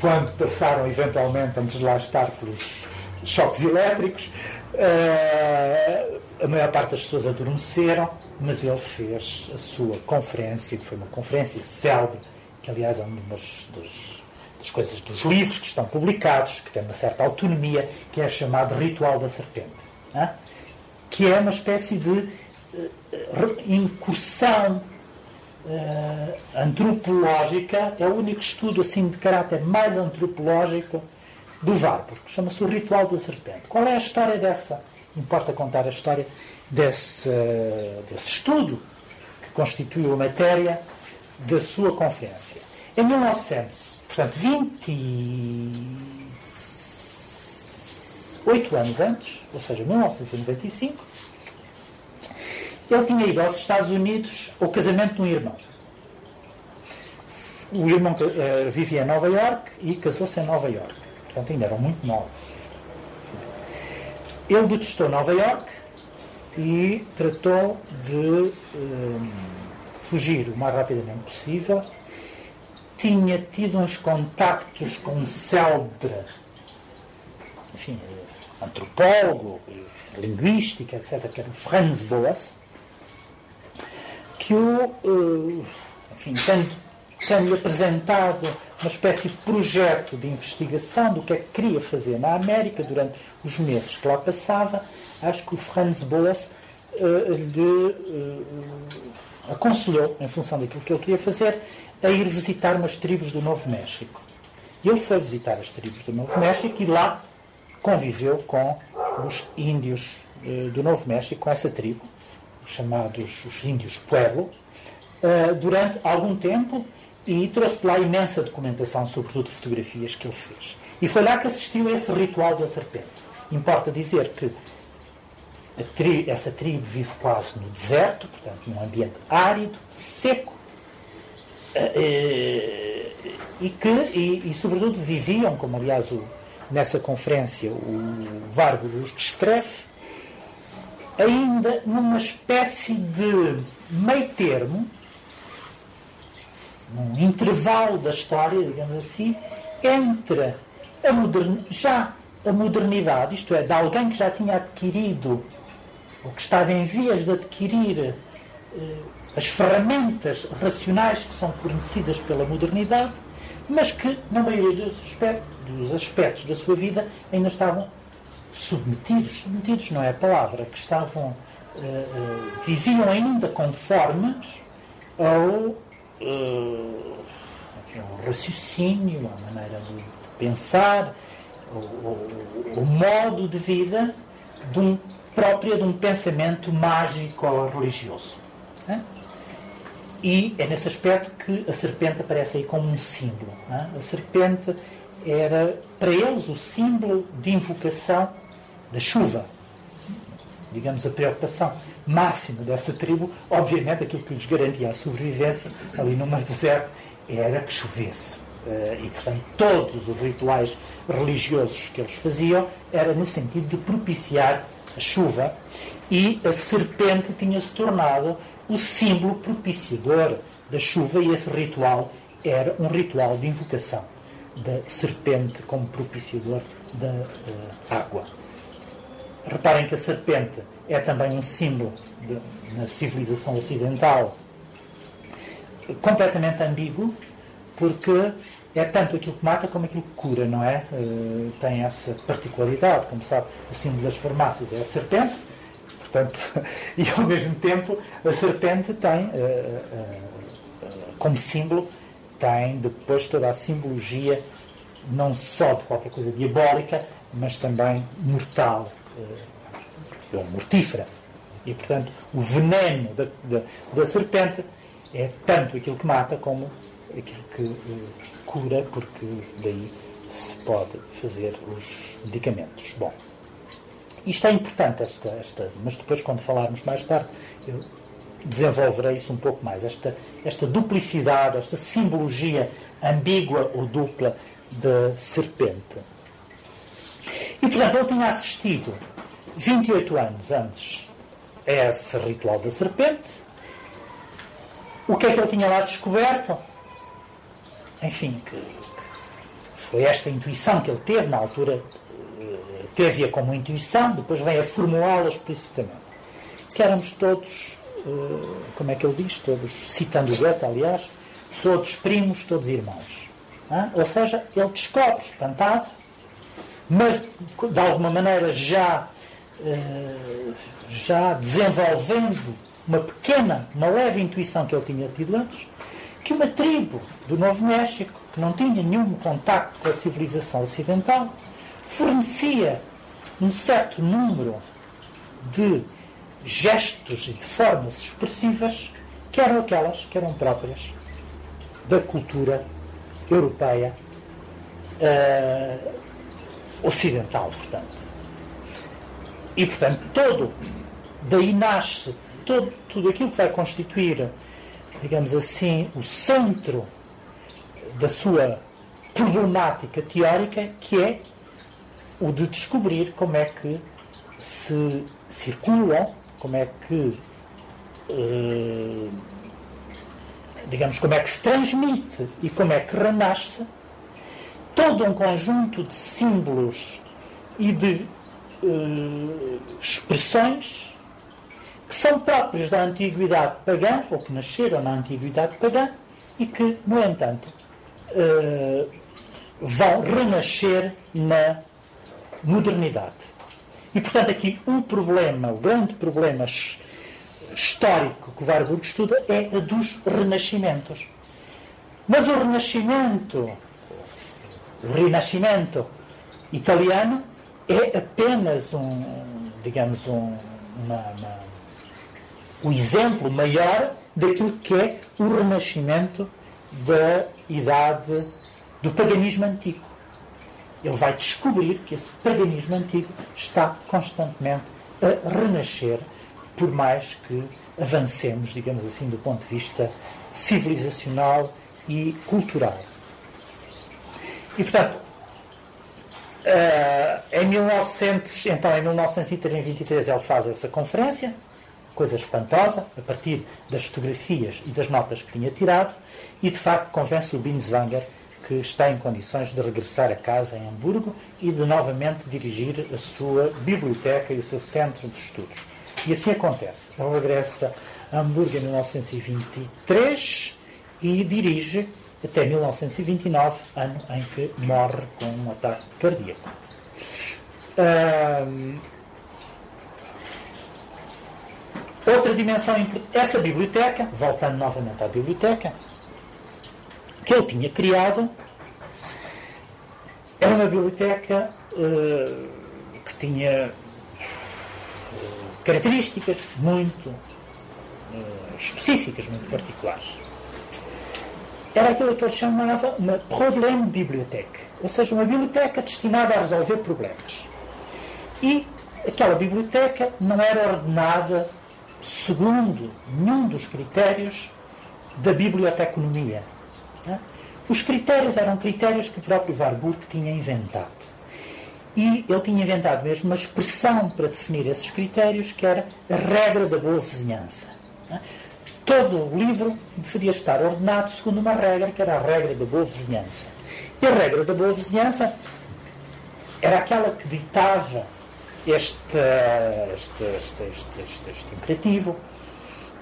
quando passaram eventualmente, antes de lá estar, pelos choques elétricos. Uh, a maior parte das pessoas adormeceram, mas ele fez a sua conferência, que foi uma conferência célebre, que aliás é uma das, das coisas dos livros que estão publicados, que tem uma certa autonomia, que é chamado Ritual da Serpente. Né? Que é uma espécie de uh, incursão uh, antropológica, é o único estudo assim de caráter mais antropológico do Warburg. Chama-se o Ritual da Serpente. Qual é a história dessa? Importa contar a história desse, uh, desse estudo que constituiu a matéria da sua conferência. Em 1900, portanto, 28 anos antes, ou seja, 1995, ele tinha ido aos Estados Unidos ao casamento de um irmão. O irmão uh, vivia em Nova York e casou-se em Nova York. Portanto, ainda eram muito novos. Ele detestou Nova York e tratou de um, eh, fugir o mais rapidamente possível. Tinha tido uns contactos com um célebre enfim, antropólogo, linguística, etc., que era o Franz Boas, que o, uh, enfim, tendo, tendo apresentado uma espécie de projeto de investigação do que é que queria fazer na América durante os meses que lá passava, acho que o Franz Boas uh, lhe uh, aconselhou, em função daquilo que ele queria fazer, a ir visitar umas tribos do Novo México. E ele foi visitar as tribos do Novo México e lá conviveu com os índios do Novo México, com essa tribo, os chamados os índios Pueblo, uh, durante algum tempo e trouxe lá imensa documentação, sobretudo fotografias que ele fez. E foi lá que assistiu a esse ritual da serpente. Importa dizer que tri essa tribo vive quase no deserto, portanto, num ambiente árido, seco, e que, e, e, sobretudo, viviam, como aliás o, nessa conferência o Vargo os descreve, ainda numa espécie de meio termo, num intervalo da história, digamos assim, entre a já a modernidade, isto é, de alguém que já tinha adquirido, ou que estava em vias de adquirir eh, as ferramentas racionais que são fornecidas pela modernidade, mas que, na maioria dos aspectos, dos aspectos da sua vida, ainda estavam submetidos, submetidos não é a palavra, que estavam, uh, uh, viviam ainda conformes ao, uh, raciocínio, à maneira de, de pensar, o modo de vida de um, própria de um pensamento mágico ou religioso. Né? E é nesse aspecto que a serpente aparece aí como um símbolo. Né? A serpente era, para eles, o símbolo de invocação da chuva. Digamos, a preocupação máxima dessa tribo, obviamente, aquilo que lhes garantia a sobrevivência ali no meio deserto era que chovesse. Eh, e, portanto, todos os rituais religiosos que eles faziam era no sentido de propiciar a chuva e a serpente tinha-se tornado o símbolo propiciador da chuva e esse ritual era um ritual de invocação da serpente como propiciador da uh, água. Reparem que a serpente é também um símbolo de, na civilização ocidental completamente ambíguo, porque é tanto aquilo que mata como aquilo que cura, não é? Uh, tem essa particularidade, como sabe, o símbolo das farmácias é a serpente, portanto, e ao mesmo tempo a serpente tem, uh, uh, como símbolo, tem depois toda a simbologia não só de qualquer coisa diabólica, mas também mortal, ou mortífera. E, portanto, o veneno da, da, da, serpente é tanto aquilo que mata como aquilo que uh, cura, porque daí se pode fazer os medicamentos. Bom, isto é importante, esta, esta, mas depois, quando falarmos mais tarde, eu desenvolverei isso um pouco mais. Esta, esta duplicidade, esta simbologia ambígua ou dupla da serpente. E, portanto, ele tinha assistido 28 anos antes a esse ritual da serpente. O que é que ele tinha lá descoberto? Enfim, que, que foi esta intuição que ele teve na altura, eh, teve-a como intuição, depois vem a formulá-la explicitamente. Que éramos todos, eh, como é que ele diz? Todos, citando o Goethe, aliás, todos primos, todos irmãos. Ou seja, ele descobre, espantado, mas de alguma maneira já, eh, já desenvolvendo uma pequena, uma leve intuição que ele tinha tido antes, que uma tribo do Novo México, que não tinha nenhum contacto com a civilização ocidental, fornecia um certo número de gestos e de formas expressivas que eram aquelas que eram próprias da cultura europeia uh, ocidental, portanto. E, portanto, todo, daí nasce todo, tudo aquilo que vai constituir, digamos assim, o centro da sua problemática teórica, que é o de descobrir como é que se circulam, como é que. Uh, digamos, como é que se transmite e como é que renasce todo um conjunto de símbolos e de uh, expressões que são próprios da antiguidade pagã, ou que nasceram na antiguidade pagã, e que, no entanto, uh, vão renascer na modernidade. E, portanto, aqui o problema, o grande problema histórico que o Warburg estuda é a dos renascimentos. Mas o renascimento, o rinascimento italiano é apenas um, digamos, um, uma, uma, o exemplo maior daquilo que é o renascimento da idade do paganismo antigo. Ele vai descobrir que esse paganismo antigo está constantemente a renascer por mais que avancemos, digamos assim, do ponto de vista civilizacional e cultural. E, portanto, uh, em 1900, então, em 1923 ele faz essa conferência, coisa espantosa, a partir das fotografias e das notas que tinha tirado, e de facto convence o Binswanger que está em condições de regressar a casa em Hamburgo e de novamente dirigir a sua biblioteca e o seu centro de estudos. E assim acontece. Ele regressa a Hamburgo em 1923 e dirige até 1929, ano em que morre com um ataque cardíaco. outra dimensão essa biblioteca, voltando novamente à biblioteca, que ele tinha criado, era uma biblioteca uh, que tinha características muito uh, específicas, muito particulares. Era aquilo que ele chamava uma problema-biblioteca, ou seja, uma biblioteca destinada a resolver problemas. E aquela biblioteca não era ordenada segundo nenhum dos critérios da biblioteconomia. Né? Os critérios eram critérios que o próprio Warburg tinha inventado. E ele tinha inventado mesmo uma expressão para definir esses critérios, que era a regra da boa vizinhança. Todo o livro deveria estar ordenado segundo uma regra, que era a regra da boa vizinhança. E a regra da boa vizinhança era aquela que ditava este, este, este, este, este imperativo,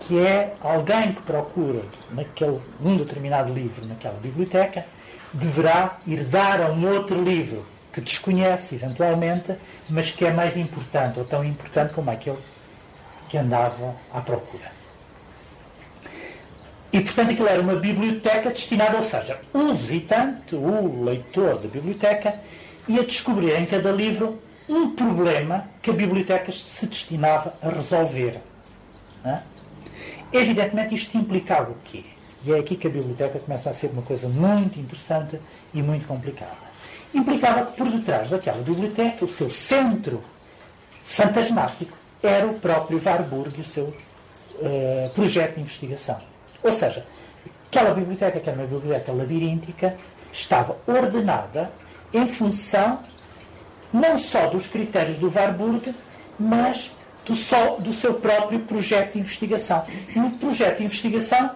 que é alguém que procura naquele, um determinado livro naquela biblioteca, deverá ir dar a um outro livro que desconhece eventualmente, mas que é mais importante, ou tão importante como aquele que andava à procura. E, portanto, aquilo era uma biblioteca destinada, ou seja, o visitante, o leitor da biblioteca, ia descobrir em cada livro um problema que a biblioteca se destinava a resolver. É? Evidentemente, isto implicava o quê? E é aqui que a biblioteca começa a ser uma coisa muito interessante e muito complicada. Implicava que por detrás daquela biblioteca, o seu centro fantasmático era o próprio Warburg e o seu uh, projeto de investigação. Ou seja, aquela biblioteca, que era uma biblioteca labiríntica, estava ordenada em função não só dos critérios do Warburg, mas do, só, do seu próprio projeto de investigação. E o projeto de investigação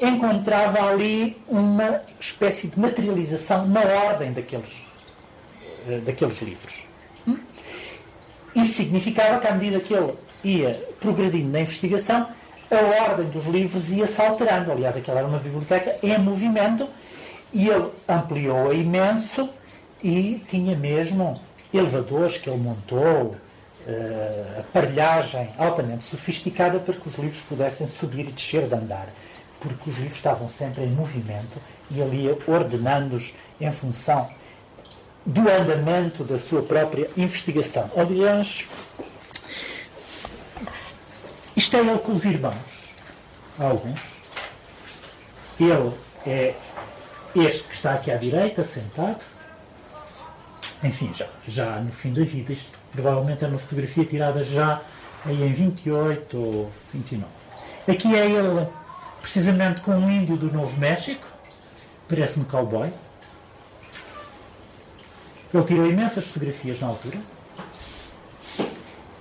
encontrava ali uma espécie de materialização na ordem daqueles, eh, daqueles livros. Hum? Isso significava que, à medida que ele ia progredindo na investigação, a ordem dos livros ia-se alterando. Aliás, aquela era uma biblioteca em movimento e ele ampliou-a imenso e tinha mesmo elevadores que ele montou, uh, aparelhagem altamente sofisticada para que os livros pudessem subir e descer de andar, porque os livros estavam sempre em movimento e ia ordenando-os em função do andamento da sua própria investigação. Aliás, isto é ele com os irmãos. Alguns. Ele é este que está aqui à direita, sentado. Enfim, já, já no fim da vida. Isto provavelmente é uma fotografia tirada já aí em 28 ou 29. Aqui é ele, precisamente com um índio do Novo México. Parece-me cowboy. Ele tirou imensas fotografias na altura.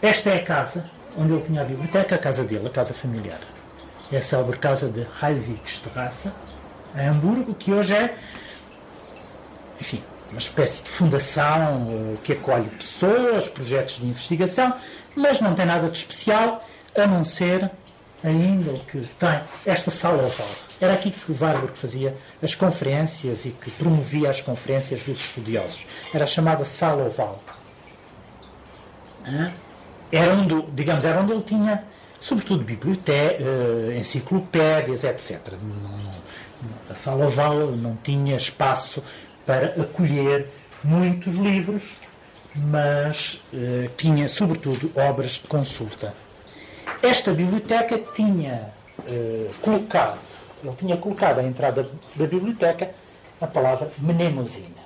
Esta é a casa onde ele tinha a biblioteca, a casa dele, a casa familiar. É a célebre casa de Heilwigstrasse, em Hamburgo, que hoje é, enfim, uma espécie de fundação eh, que acolhe pessoas, projetos de investigação, mas não tem nada de especial, a não ser ainda o que tem esta sala oval. Era aqui que o Warburg fazia as conferências e que promovia as conferências dos estudiosos. Era a chamada sala oval era onde, digamos, era onde ele tinha, sobretudo, bibliotecas, uh, enciclopédias, etc. a sala oval não tinha espaço para acolher muitos livros, mas uh, tinha, sobretudo, obras de consulta. Esta biblioteca tinha uh, colocado, ele tinha colocado à entrada da biblioteca a palavra mnemosina,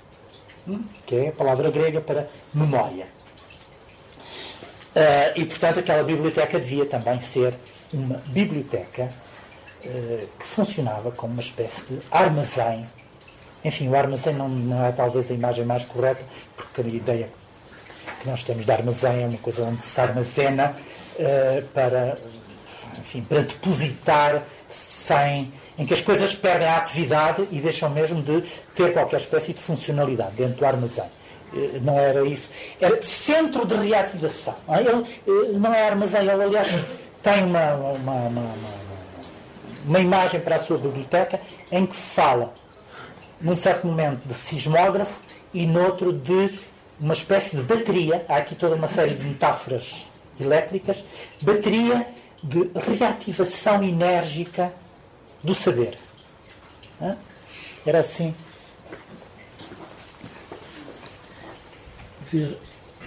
hum, que é a palavra grega para memória. Uh, e, portanto, aquela biblioteca devia também ser uma biblioteca uh, que funcionava como uma espécie de armazém. Enfim, o armazém não, não, é talvez a imagem mais correta, porque a ideia que nós temos de armazém é uma coisa onde se armazena uh, para, enfim, para depositar sem, em que as coisas perdem a atividade e deixam mesmo de ter qualquer espécie de funcionalidade dentro do armazém. Eh, não era isso, era centro de reativação. Ele eh, não é armazém, ele aliás tem uma, uma, uma, uma, imagem para a sua biblioteca em que fala, num certo momento, de sismógrafo e noutro de uma espécie de bateria. Há aqui toda uma série de metáforas elétricas. Bateria de reativação enérgica do saber. Era assim.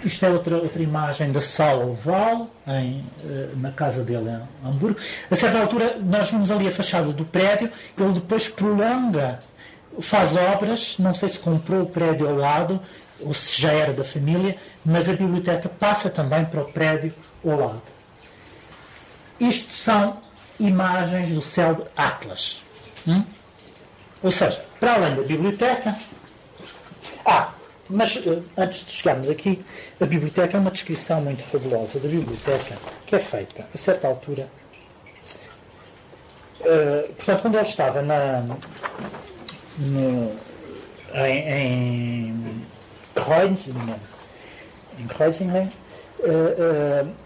Isto é outra, outra imagem da sala oval, em, eh, na casa dele em Hamburgo. A certa altura, nós vimos ali a fachada do prédio, ele depois prolonga, faz obras, não sei se comprou o prédio ao lado, ou se já era da família, mas a biblioteca passa também para o prédio ao lado. Isto são imagens do céu Atlas. Hum? Ou seja, para além da biblioteca. Ah, mas eh, antes de chegarmos aqui, a biblioteca é uma descrição muito fabulosa da biblioteca que é feita a certa altura. Uh, portanto, quando ele estava na, no, em, em Kreuzlingen, em Kreuzlingen uh, uh,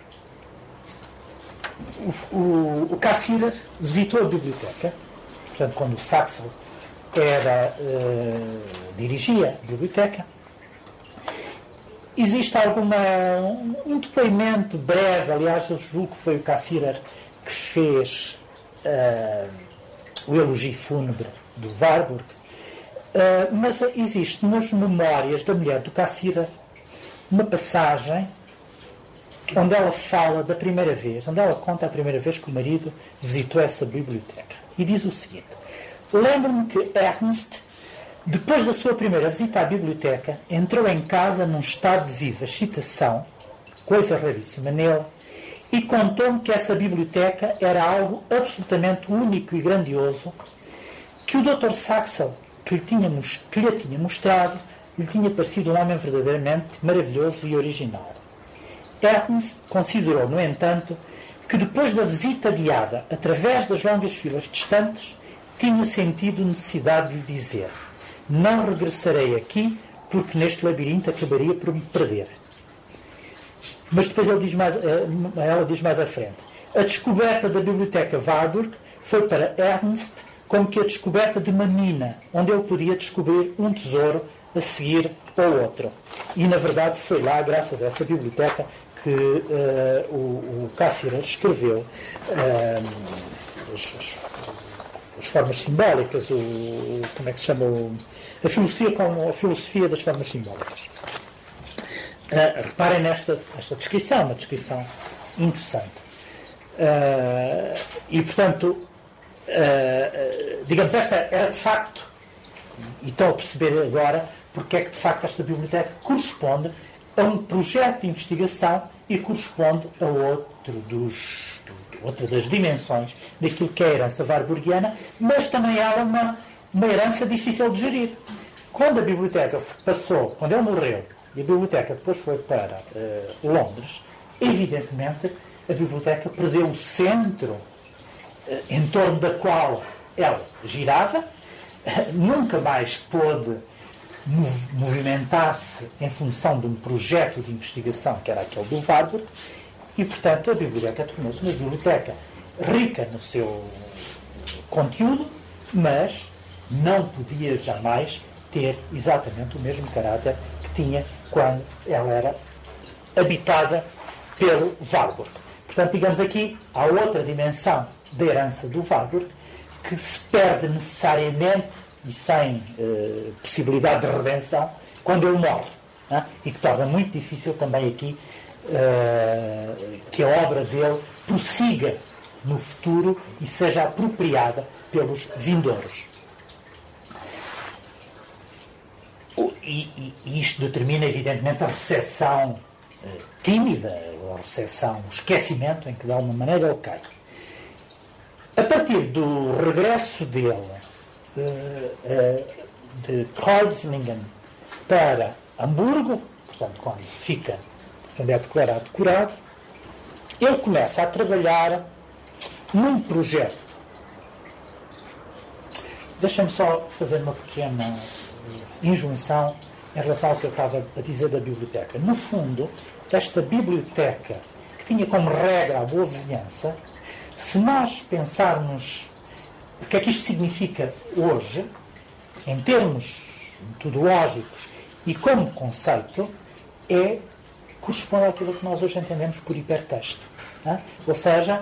o, o, o Cassirer visitou a biblioteca, portanto, quando o Saxel era, dirigia a biblioteca, existe alguma um depoimento breve, aliás, eu julgo que foi o Cassirer que fez uh, o elogio fúnebre do Warburg, uh, mas existe nas memórias da mulher do Cassira uma passagem onde ela fala da primeira vez, onde ela conta a primeira vez que o marido visitou essa biblioteca. E diz o seguinte: Lembro-me que Ernst, depois da sua primeira visita à biblioteca, entrou em casa num estado de viva excitação, coisa raríssima nele, e contou-me que essa biblioteca era algo absolutamente único e grandioso, que o Dr. Saxel, que lhe, tínhamos, que lhe tinha mostrado, lhe tinha parecido um homem verdadeiramente maravilhoso e original. Ernst considerou, no entanto, que depois da visita guiada através das longas filas distantes, tinha sentido necessidade de lhe dizer: Não regressarei aqui porque neste labirinto acabaria por me perder. Mas depois ele diz mais, eh, ela diz mais à frente: A descoberta da biblioteca Warburg foi para Ernst como que a descoberta de uma mina, onde ele podia descobrir um tesouro a seguir ao outro. E, na verdade, foi lá, graças a essa biblioteca, que uh, o, o escreveu uh, as, as, as, formas simbólicas, o, como é que se chama? A, filosofia como, a filosofia das formas simbólicas. Uh, reparem nesta esta descrição, uma descrição interessante. e, portanto, digamos, esta era de facto, e estão a perceber agora, porque é que de facto esta biblioteca corresponde a um projeto de investigação e corresponde a outro dos, outra das dimensões daquilo que é a herança warburgiana, mas também ela é uma, uma herança difícil de gerir. Quando a biblioteca passou, quando ele morreu, e a biblioteca depois foi para uh, Londres, evidentemente a biblioteca perdeu o centro em torno da qual ela girava, uh, nunca mais pôde movimentar-se em função de um projeto de investigação que era aquele do Warburg e, portanto, a biblioteca tornou-se uma biblioteca rica no seu conteúdo, mas não podia jamais ter exatamente o mesmo caráter que tinha quando ela era habitada pelo Warburg. Portanto, digamos aqui, há outra dimensão da herança do Warburg que se perde necessariamente e sem uh, possibilidade de redenção quando ele morre. Né? E que torna muito difícil também aqui uh, que a obra dele prossiga no futuro e seja apropriada pelos vindouros. E, e, isto determina, evidentemente, a recepção uh, tímida, a recepção, o esquecimento em que, de alguma maneira, ele cai. A partir do regresso dele eh, eh, de Kreuzlingen para Hamburgo, portanto, quando fica, quando é declarado curado, ele começa a trabalhar num projeto. Deixa-me só fazer uma pequena injunção em relação ao que eu estava a dizer da biblioteca. No fundo, esta biblioteca, que tinha como regra a boa vizinhança, se nós pensarmos o que é que isto significa hoje, em termos metodológicos e como conceito, é corresponde àquilo que nós hoje entendemos por hipertexto. É? Ou seja,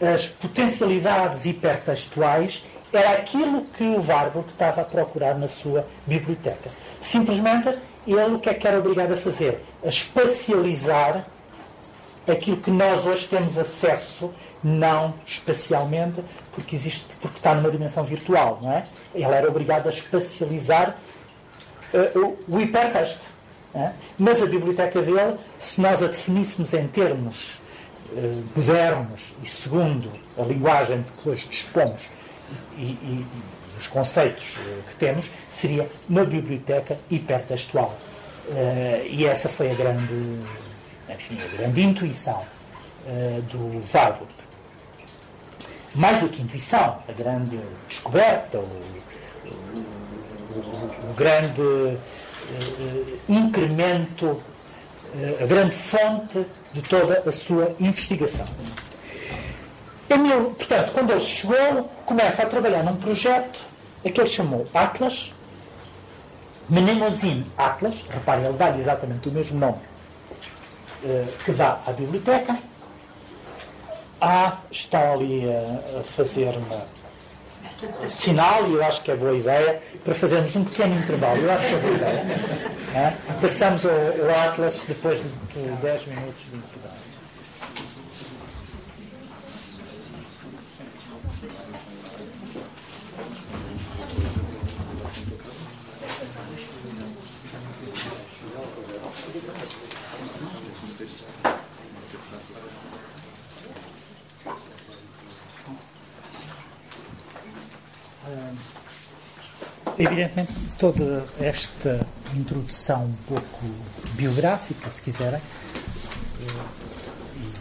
as potencialidades hipertextuais era aquilo que o Warburg estava a procurar na sua biblioteca. Simplesmente, ele o que é que era obrigado a fazer? A espacializar aquilo que nós hoje temos acesso, não espacialmente, porque, existe, porque está numa dimensão virtual, não é? Ele era obrigado a espacializar uh, o, hipertexto. É? Mas a biblioteca dele, se nós a definíssemos em termos uh, modernos e segundo a linguagem de que hoje dispomos e, e, e os conceitos uh, que temos, seria uma biblioteca hipertextual. e essa foi a grande, enfim, a grande intuição do Warburg mais do que intuição, a grande descoberta, o, o, o grande uh, incremento, uh, a grande fonte de toda a sua investigação. Emil, portanto, quando ele chegou, começa a trabalhar num projeto a que ele chamou Atlas, Menemosin Atlas, reparem, ele dá-lhe exatamente o mesmo nome uh, que dá à biblioteca, a está ali a, a fazer uma, sinal, e eu acho que é boa ideia, para fazermos um pequeno intervalo. Eu acho que é boa ideia. É? Passamos ao, Atlas depois de, de 10 minutos de intervalo. Evidentemente, toda esta introdução um pouco biográfica, se quiserem, eh, e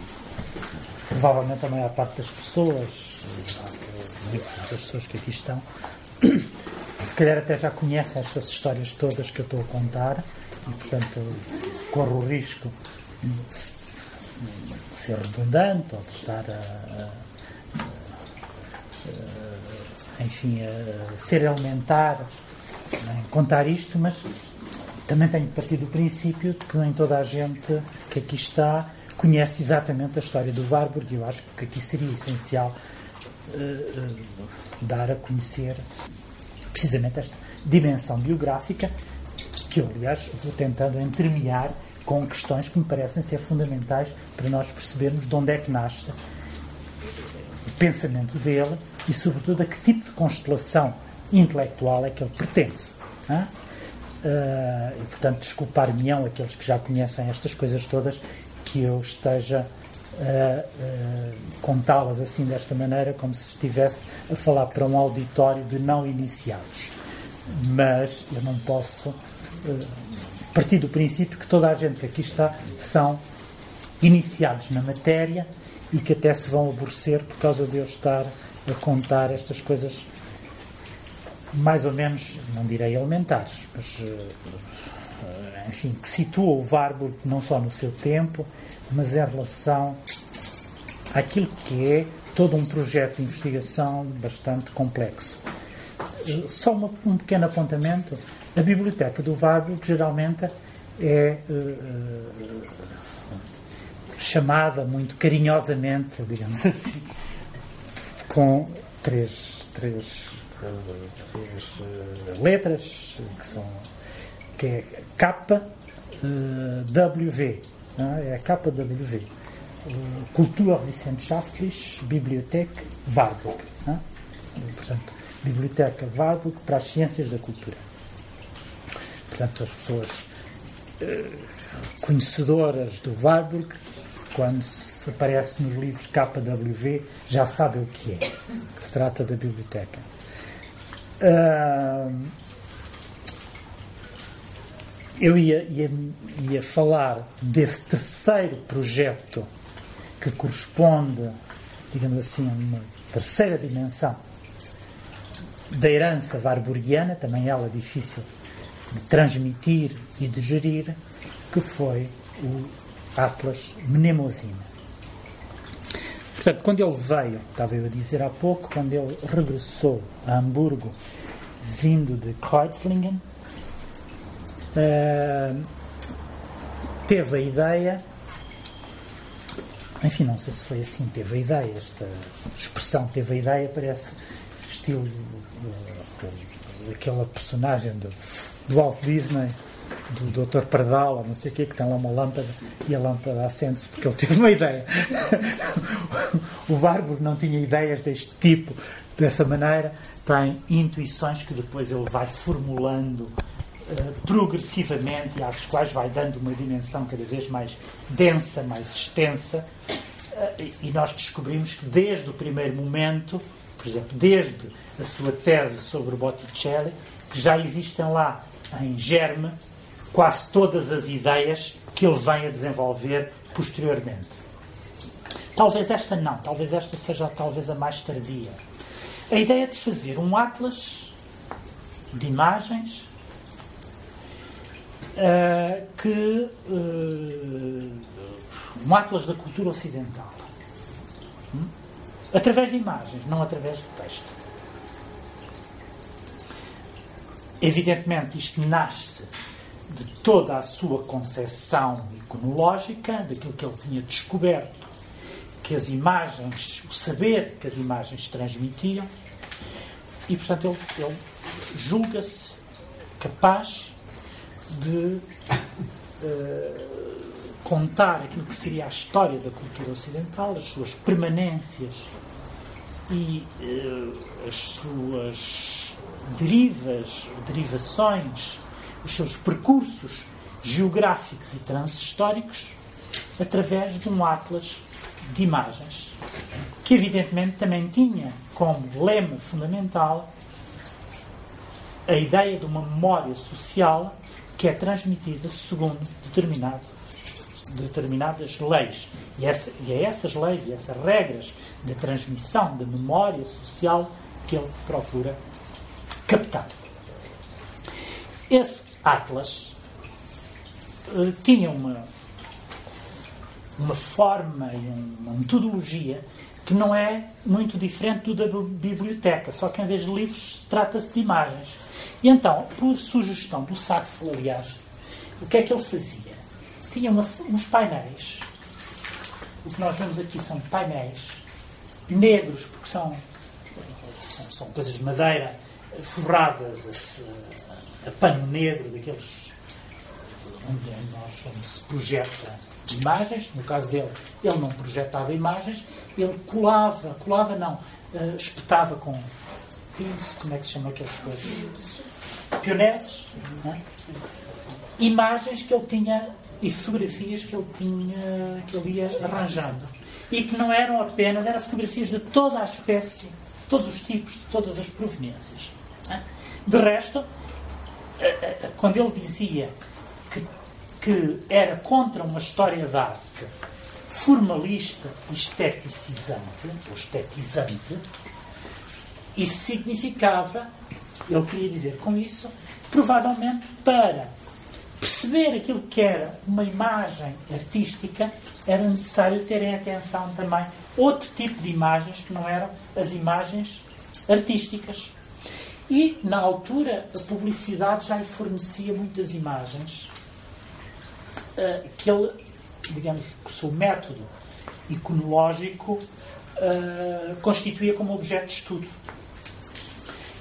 provavelmente a maior parte das pessoas, muitas das pessoas que aqui estão, se calhar até já conhecem estas histórias todas que eu estou a contar e, portanto, corro o risco de ser redundante ou de estar a enfim, ser elementar em contar isto, mas também tenho partido do princípio de que nem toda a gente que aqui está conhece exatamente a história do Warburg e eu acho que aqui seria essencial uh, uh, dar a conhecer precisamente esta dimensão biográfica que eu, aliás, vou tentando entremear com questões que me parecem ser fundamentais para nós percebermos de onde é que nasce o pensamento dele e, sobretudo, a que tipo de constelação intelectual é que ele pertence. Uh, e, portanto, desculpar-me-ão aqueles que já conhecem estas coisas todas que eu esteja a uh, contá-las assim desta maneira, como se estivesse a falar para um auditório de não iniciados. Mas eu não posso uh, partir do princípio que toda a gente que aqui está são iniciados na matéria e que até se vão aborrecer por causa de eu estar a contar estas coisas mais ou menos, não direi elementares, mas eh, enfim, que situa o Warburg não só no seu tempo, mas em relação àquilo que é todo um projeto de investigação bastante complexo. Eh, só uma, um pequeno apontamento: a biblioteca do Warburg geralmente é uh, chamada muito carinhosamente, digamos assim, com três, três, três uh, letras que são que é KWV, é? é a KWV. Kulturwissenschaftliche Bibliothek Warburg. É? Portanto, Biblioteca Warburg para as Ciências da Cultura. Portanto, as pessoas uh, conhecedoras do Warburg, quando se se aparece nos livros KW, já sabe o que é, que se trata da biblioteca. Uh, eu ia, ia, ia falar desse terceiro projeto que corresponde, digamos assim, a uma terceira dimensão da herança warburgiana, também ela difícil de transmitir e de gerir, que foi o Atlas Mnemosina. Portanto, quando ele veio, estava eu a dizer há pouco, quando ele regressou a Hamburgo, vindo de Kreuzlingen, uh, teve a ideia, enfim, não sei se foi assim, teve a ideia, esta expressão teve a ideia, parece estilo daquela personagem do, do Walt Disney do Dr. Pardal, não sei o quê, que tem lá uma lâmpada e a lâmpada acende-se porque ele teve uma ideia. o Warburg não tinha ideias deste tipo, dessa maneira, tem intuições que depois ele vai formulando uh, progressivamente e às quais vai dando uma dimensão cada vez mais densa, mais extensa. Uh, e nós descobrimos que desde o primeiro momento, por exemplo, desde a sua tese sobre Botticelli, que já existem lá em germe quase todas as ideias que ele vem a desenvolver posteriormente. Talvez esta não, talvez esta seja talvez a mais tardia. A ideia de fazer um atlas de imagens uh, que uh, um atlas da cultura ocidental hum? através de imagens, não através de texto. Evidentemente, isto nasce de toda a sua concepção iconológica, daquilo que ele tinha descoberto, que as imagens, o saber que as imagens transmitiam, e, portanto, ele, ele julga-se capaz de uh, contar aquilo que seria a história da cultura ocidental, as suas permanências e uh, as suas derivas, derivações, os seus percursos geográficos e transhistóricos através de um atlas de imagens, que evidentemente também tinha como lema fundamental a ideia de uma memória social que é transmitida segundo determinado, determinadas leis. E, essa, e é essas leis e essas regras de transmissão da memória social que ele procura captar. Esse Atlas uh, tinha uma, uma forma e uma metodologia que não é muito diferente do da biblioteca, só que em vez de livros se trata-se de imagens. E então, por sugestão do Saxo, aliás, o que é que ele fazia? Tinha uma, uns painéis. O que nós vemos aqui são painéis negros, porque são, são, são coisas de madeira forradas a, a, pano negro, daqueles onde, nós, onde se projeta imagens. No caso dele, ele não projetava imagens, ele colava, colava não, uh, espetava com pins, como é que se chama aquelas coisas? Pioneses, é? imagens que ele tinha e fotografias que ele tinha, que ele ia arranjando. E que não eram apenas, eram fotografias de toda a espécie, de todos os tipos, de todas as proveniências. De resto, eh, eh, quando ele dizia que, que era contra uma história de arte formalista e esteticizante, ou estetizante, isso significava, ele queria dizer com isso, provavelmente para perceber aquilo que era uma imagem artística, era necessário terem atenção também outro tipo de imagens que não eram as imagens artísticas. E, na altura, a publicidade já lhe fornecia muitas imagens uh, que ele, digamos, que o seu método iconológico uh, constituía como objeto de estudo.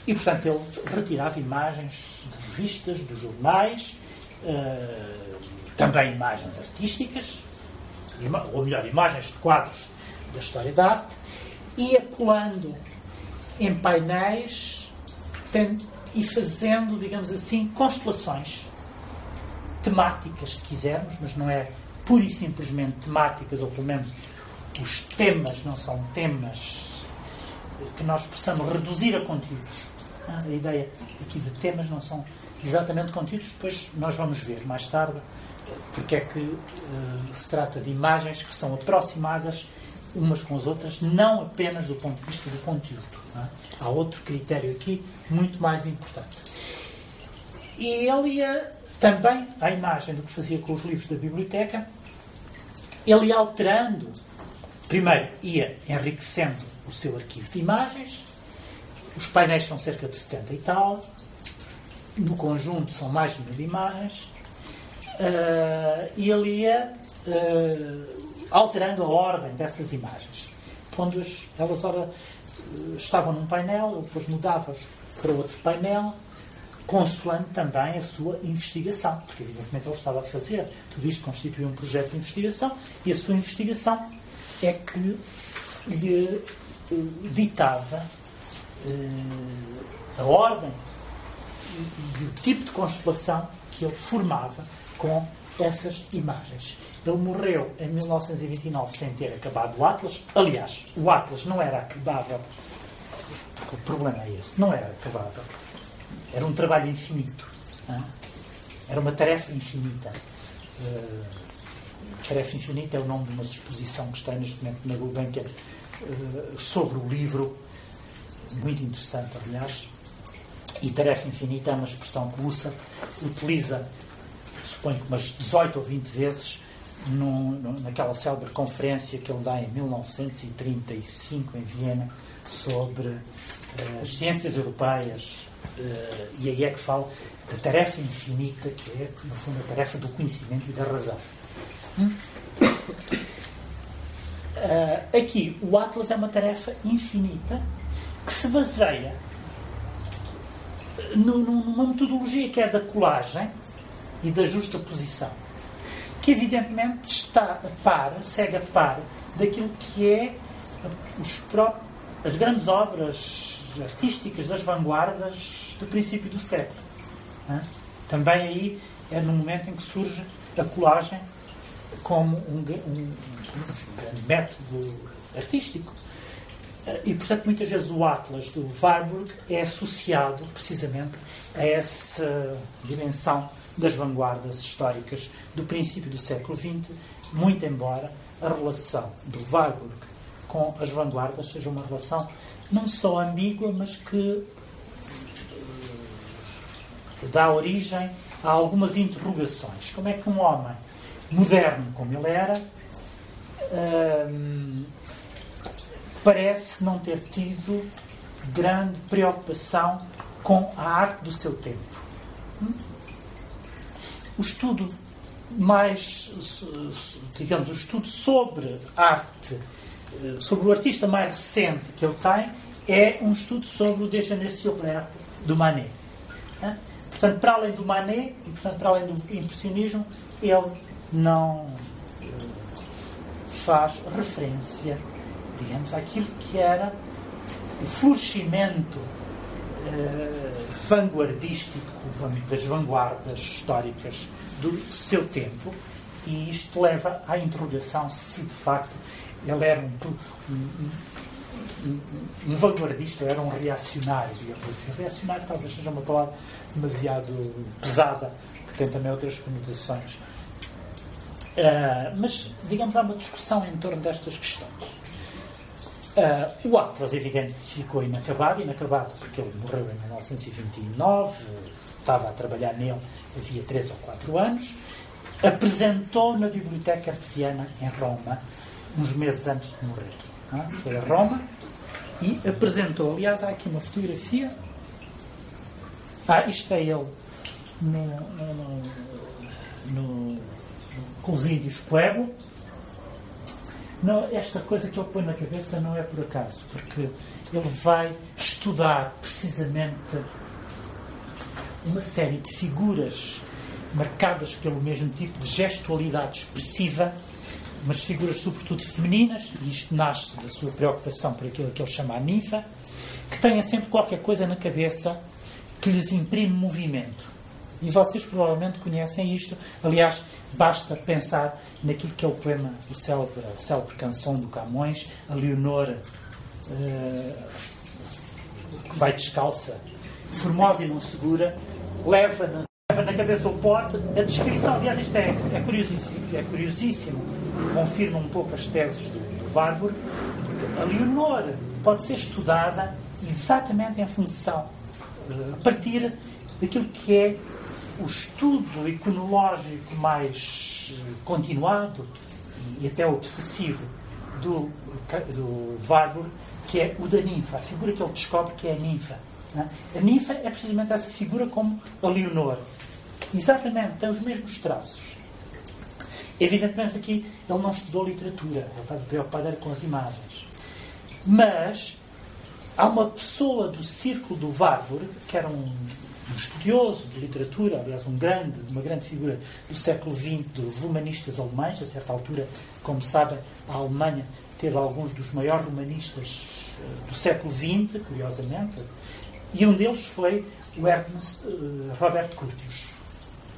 E, portanto, ele retirava imagens de revistas, dos jornais, uh, também imagens artísticas, ou melhor, imagens de quadros da história da arte, ia colando em painéis e fazendo, digamos assim, constelações temáticas, se quisermos, mas não é pura e simplesmente temáticas, ou pelo menos os temas não são temas que nós possamos reduzir a conteúdos. Ah, a ideia aqui de temas não são exatamente conteúdos, depois nós vamos ver mais tarde porque é que uh, se trata de imagens que são aproximadas umas com as outras, não apenas do ponto de vista do conteúdo. É? Há outro critério aqui muito mais importante. E ele ia também, à imagem do que fazia com os livros da biblioteca, ele ia alterando, primeiro ia enriquecendo o seu arquivo de imagens, os painéis são cerca de 70 e tal, no conjunto são mais de mil imagens, uh, e ele ia uh, alterando a ordem dessas imagens. Quando as, elas ora, estavam num painel, depois mudava-as para outro painel, consoante também a sua investigação, porque evidentemente ele estava a fazer. Tudo isto constitui um projeto de investigação e a sua investigação é que lhe ditava uh, a ordem e, e, o tipo de constelação que ele formava com essas imagens. Ele morreu em 1929 sem ter acabado o Atlas. Aliás, o Atlas não era acabável, o problema é esse, não era acabável. Era um trabalho infinito. Era uma tarefa infinita. Uh, tarefa Infinita é o nome de uma exposição que está neste momento na Gulbenkian uh, sobre o livro muito interessante, aliás. E tarefa infinita é uma expressão que Husserl utiliza, suponho que umas 18 ou 20 vezes, no, no, naquela célebre conferência que ele dá em 1935 em Viena sobre uh, as ciências europeias. Uh, e aí é que fala da tarefa infinita, que é, no fundo, a tarefa do conhecimento e da razão. Hum? Uh, aqui, o Atlas é uma tarefa infinita que se baseia numa metodologia que é da colagem e da justa posição, que evidentemente está a par, segue a par daquilo que é os próprios, as grandes obras artísticas das vanguardas do princípio do século. Também aí é no momento em que surge a colagem como um, um, um método artístico. E, portanto, muitas vezes o Atlas do Warburg é associado precisamente a essa dimensão das vanguardas históricas do princípio do século XX, muito embora a relação do Warburg com as vanguardas seja uma relação não só ambígua, mas que, dá origem a algumas interrogações. Como é que um homem moderno como ele era hum, parece não ter tido grande preocupação com a arte do seu tempo? O estudo mais, digamos, o estudo sobre arte, eh, sobre o artista mais recente que ele tem, é um estudo sobre o Déjeuner sur do Manet. Portanto, para além do Manet e portanto, para além do impressionismo, ele não eh, faz referência, digamos, àquilo que era o florescimento eh, vanguardístico das vanguardas históricas do seu tempo e isto leva à interrogação se de facto ele era um, um, um, um vanguardista, era um reacionário, assim. Reacionário talvez seja uma palavra demasiado pesada, que tem também outras conotações. Uh, mas, digamos, há uma discussão em torno destas questões. Uh, o Atlas, evidente, ficou inacabado, inacabado porque ele morreu em 1929, estava a trabalhar nele havia 3 ou 4 anos, apresentou na Biblioteca Artesiana em Roma, uns meses antes de morrer. É? Foi a Roma e apresentou, aliás, há aqui uma fotografia. Ah, isto é ele no, no, no, no com os índios Pueblo. Não, esta coisa que ele põe na cabeça não é por acaso, porque ele vai estudar precisamente uma série de figuras marcadas pelo mesmo tipo de gestualidade expressiva, mas figuras sobretudo femininas, e isto nasce da sua preocupação por aquilo que ele chama a ninfa, que têm sempre qualquer coisa na cabeça que lhes imprime movimento. E vocês provavelmente conhecem isto. Aliás, basta pensar naquilo que é o poema, o célebre, célebre canção do Camões, a Leonora, uh, que vai descalça, formosa e não segura, leva na, leva na cabeça o pote. A descrição, aliás, isto é, é, curiosíssimo, é curiosíssimo, confirma um pouco as teses do, do Warburg, porque a Leonor pode ser estudada exatamente em função, a partir daquilo que é o estudo iconológico mais continuado e até obsessivo do, do Warburg, que é o da ninfa, a figura que ele descobre que é a ninfa. É? A ninfa é precisamente essa figura como a Leonor. Exatamente, tem os mesmos traços. Evidentemente aqui ele não estudou literatura, ele estava preocupado com as imagens. Mas há uma pessoa do círculo do Warburg, que era um, um estudioso de literatura, aliás, um grande, uma grande figura do século XX dos humanistas alemães, a certa altura, como sabem, a Alemanha teve alguns dos maiores humanistas eh, do século XX, curiosamente, e um deles foi o Ernst uh, Robert Curtius.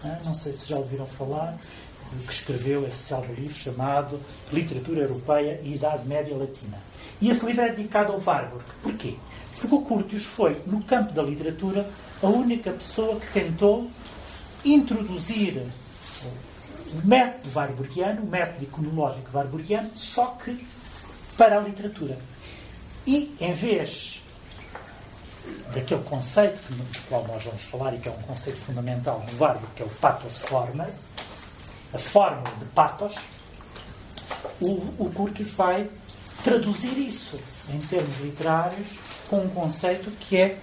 Ah, não sei se já ouviram falar, que escreveu esse célebre livro chamado Literatura Europeia e Idade Média Latina. E esse livro é dedicado ao Warburg. Porquê? Porque o Curtius foi, no campo da literatura, a única pessoa que tentou introduzir o método warburgiano, o método iconológico warburgiano, só que para a literatura. E, em vez daquele conceito do qual nós vamos falar e que é um conceito fundamental do Warburg, que é o pathos forma, a fórmula de pathos, o, o Curtius vai traduzir isso em termos literários com um conceito que é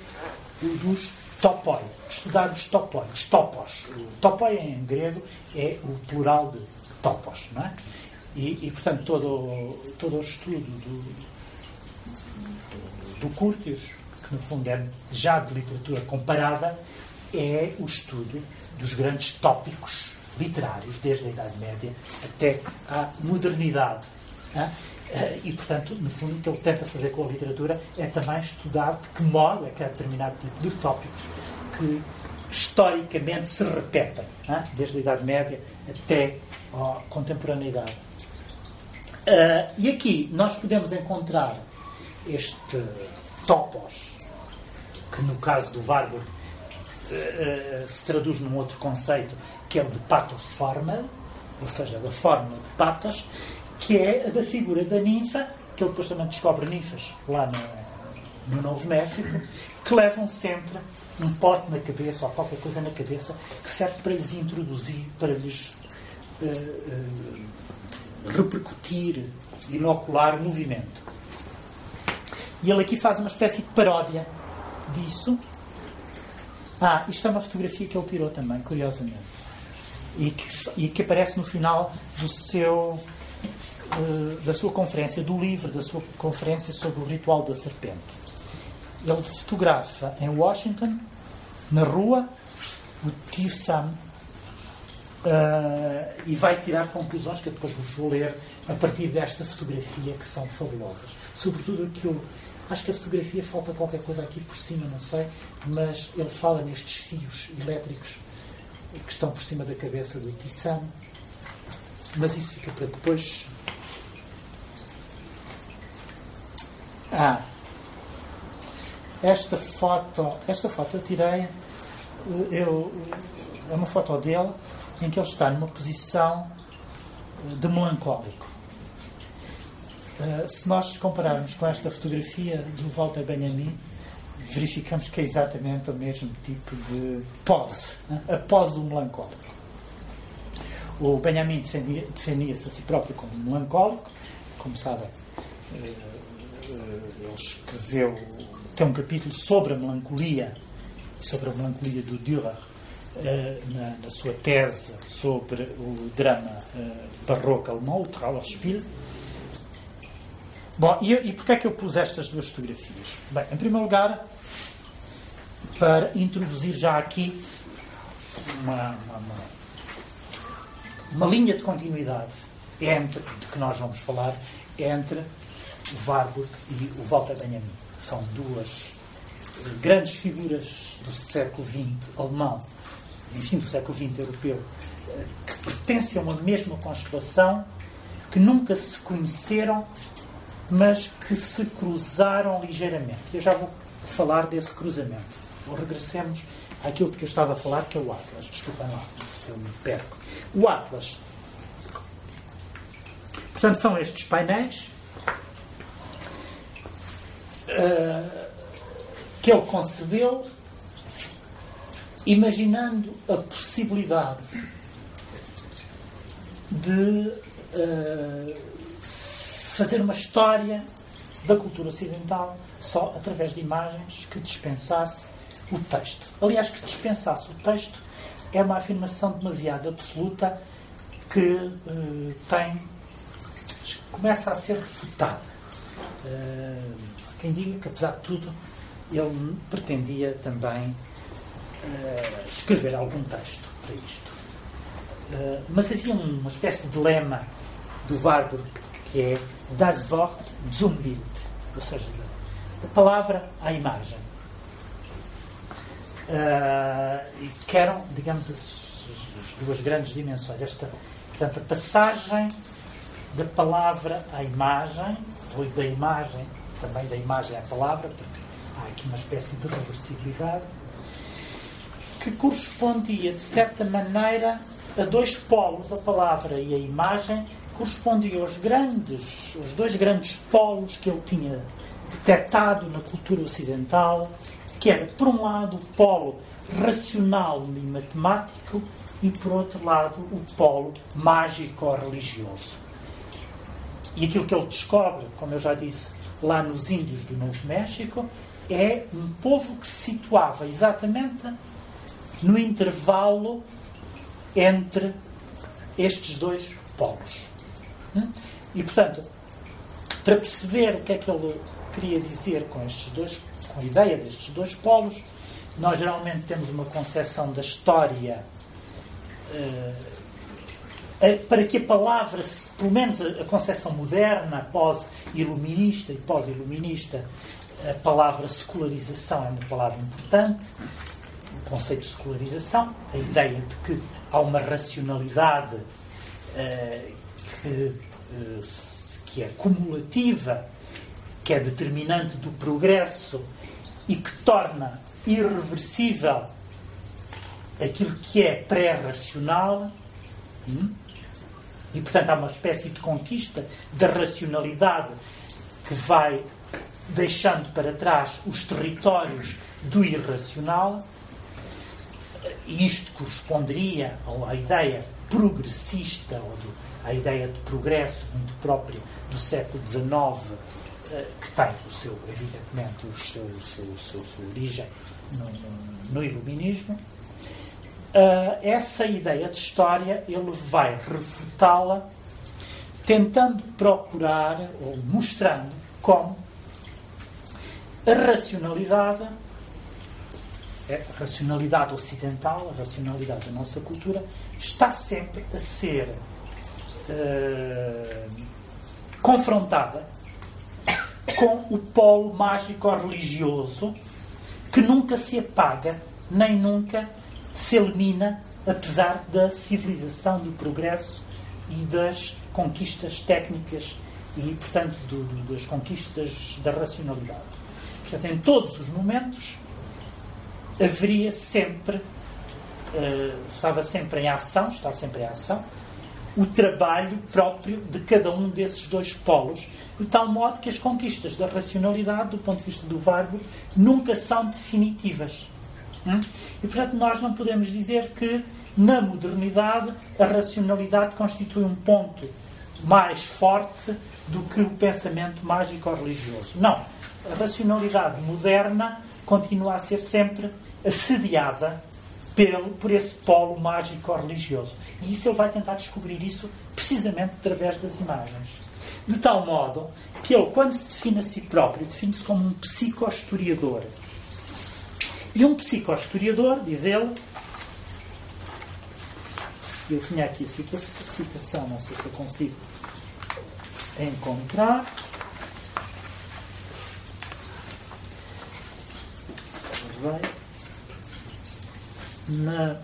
o dos topoi, estudar os topoi, os topos. Topoi em grego é o plural de topos, não é? E, e portanto, todo, todo o estudo do, do, do Curtius no fundo é já de literatura comparada, é o estudo dos grandes tópicos literários, desde a Idade Média até à modernidade. Eh, e, portanto, no fundo, o que ele tenta fazer com a literatura é também estudar de que modo é que há determinado tipo de tópicos que historicamente se repetem, desde a Idade Média até à contemporaneidade. Uh, e aqui nós podemos encontrar este topos, que no caso do Warburg uh, uh, se traduz num outro conceito, que é o de pathos formal, ou seja, da forma de pathos, que é a da figura da ninfa, que ele depois também descobre ninfas lá no, no Novo México, que levam sempre um pote na cabeça ou qualquer coisa na cabeça que serve para lhes introduzir, para lhes uh, uh, repercutir, inocular o movimento. E ele aqui faz uma espécie de paródia disso. Ah, isto é uma fotografia que ele tirou também, curiosamente. E que, e que aparece no final do seu eh, da sua conferência, do livro da sua conferência sobre o ritual da serpente. Ele fotografa em Washington, na rua, o tio Sam uh, e vai tirar conclusões que eu depois vos vou ler a partir desta fotografia que são fabulosas. Sobretudo aquilo. Acho que a fotografia falta qualquer coisa aqui por cima, não sei, mas ele fala nestes fios elétricos que estão por cima da cabeça do Sam. Mas isso fica para depois. Ah, esta foto, esta foto eu tirei, eu, é uma foto dele em que ele está numa posição de melancólico. Uh, se nós compararmos com esta fotografia do Walter Benjamin, verificamos que é exatamente o mesmo tipo de pose, né? a pose do melancólico. O Benjamin defendia-se defendia a si próprio como melancólico, como sabem, uh, ele escreveu, tem um capítulo sobre a melancolia, sobre a melancolia do Dürer, eh, na, na, sua tese sobre o drama barroco alemão, o Trauerspiel. Bom, e, e porquê é que eu pus estas duas fotografias? Bem, em primeiro lugar, para introduzir já aqui uma, uma, uma, uma linha de continuidade entre, de que nós vamos falar, entre o Warburg e o Walter Benjamin. São duas eh, grandes figuras do século XX alemão, enfim, do século XX europeu, eh, que pertencem a uma mesma constelação, que nunca se conheceram, mas que se cruzaram ligeiramente. Eu já vou falar desse cruzamento. Ou regressemos àquilo de que eu estava a falar, que é o Atlas. Desculpem lá, se eu me perco. O Atlas. Portanto, são estes painéis uh, que ele concebeu imaginando a possibilidade de uh, fazer uma história da cultura ocidental só através de imagens que dispensasse o texto. Aliás, que dispensasse o texto é uma afirmação demasiado absoluta que uh, tem começa a ser refutada. Uh, quem diga que, apesar de tudo, ele pretendia também uh, escrever algum texto para isto. Mas havia uma espécie de lema do Warburg que é Das Wort zum Bild, ou seja, da palavra à imagem. Uh, e que eram, digamos, as, as, duas grandes dimensões. Esta, portanto, a passagem da palavra à imagem, ou da imagem também da imagem à palavra, porque há aqui uma espécie de reversibilidade, que correspondia, de certa maneira, a dois polos, a palavra e a imagem, correspondia aos grandes, aos dois grandes polos que ele tinha detectado na cultura ocidental, que era, por um lado, o polo racional e matemático e, por outro lado, o polo mágico-religioso. E aquilo que ele descobre, como eu já disse, lá nos índios do Novo México, é um povo que se situava exatamente no intervalo entre estes dois polos. E, portanto, para perceber o que é que ele queria dizer com estes dois com a ideia destes dois polos. Nós geralmente temos uma concepção da história uh, para que a palavra, pelo menos a, concepção moderna, pós-iluminista e pós-iluminista, a palavra secularização é uma palavra importante, o conceito de secularização, a ideia de que há uma racionalidade uh, que, uh, que é cumulativa, que é determinante do progresso e que torna irreversível aquilo que é pré-racional. Hum? E, portanto, há uma espécie de conquista da racionalidade que vai deixando para trás os territórios do irracional. E isto corresponderia à ideia progressista, ou do, à ideia de progresso muito própria do século XIX, eh, que tem o seu, evidentemente, o seu, o seu, o seu, a sua origem no, no, no iluminismo. Uh, essa ideia de história ele vai refutá-la tentando procurar ou mostrando como a racionalidade, a racionalidade ocidental, a racionalidade da nossa cultura, está sempre a ser uh, confrontada com o polo mágico-religioso que nunca se apaga, nem nunca se elimina, apesar da civilização, do progresso e das conquistas técnicas e, portanto, do, do, das conquistas da racionalidade. Portanto, em todos os momentos haveria sempre, uh, estava sempre em ação, está sempre em ação, o trabalho próprio de cada um desses dois polos, de tal modo que as conquistas da racionalidade, do ponto de vista do Warburg, nunca são definitivas. Hum? E, portanto, nós não podemos dizer que na modernidade a racionalidade constitui um ponto mais forte do que o pensamento mágico-religioso. Não. A racionalidade moderna continua a ser sempre assediada pelo, por esse polo mágico-religioso. E isso ele vai tentar descobrir isso precisamente através das imagens. De tal modo que ele, quando se define a si próprio, define-se como um psicohistoriador. E um psicohistoriador, diz ele, eu tinha aqui a citação, não sei se eu consigo encontrar. Na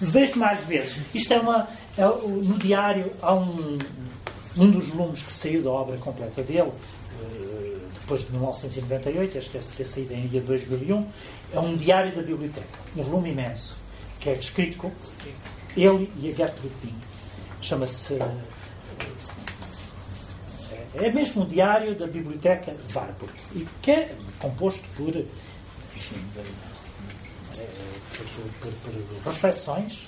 vejo mais vezes. Isto é uma. É, no diário há um, um dos volumes que saiu da obra completa dele, eh, depois de 1998, este deve ter saído em dia 2001, é um diário da biblioteca, um volume imenso, que é escrito com ele e a Gertrude Ping. Chama-se. Eh, é mesmo um diário da biblioteca Warburg, e que é composto por. Enfim, por, por, reflexões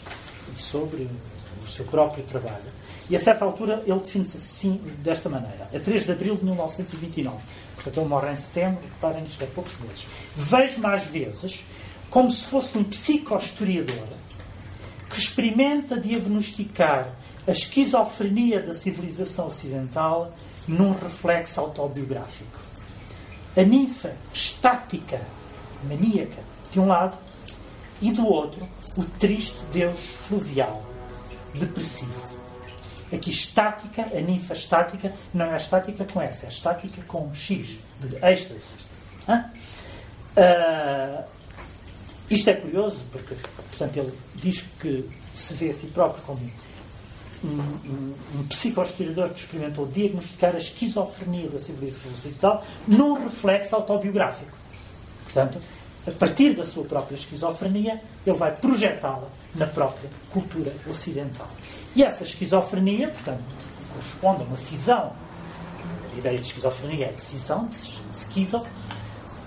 sobre o seu próprio trabalho. E a certa altura ele define-se assim, desta maneira: a 3 de abril de 1929. Portanto, ele morre em setembro, reparem, isto é poucos meses. Vejo-me às vezes como se fosse um psicohistoriador que experimenta diagnosticar a esquizofrenia da civilização ocidental num reflexo autobiográfico. A ninfa estática, maníaca, de um lado, e do outro, o triste Deus fluvial, depressivo. Aqui, estática, a ninfa estática, não é estática com S, é estática com X, de êxtase. Uh, isto é curioso, porque, portanto, ele diz que se vê a si próprio como um, um, um que experimentou diagnosticar a esquizofrenia da civilização ocidental num reflexo autobiográfico. Portanto, a partir da sua própria esquizofrenia, ele vai projetá-la na própria cultura ocidental. E essa esquizofrenia, portanto, corresponde a uma cisão. A ideia de esquizofrenia é a cisão, de esquizo,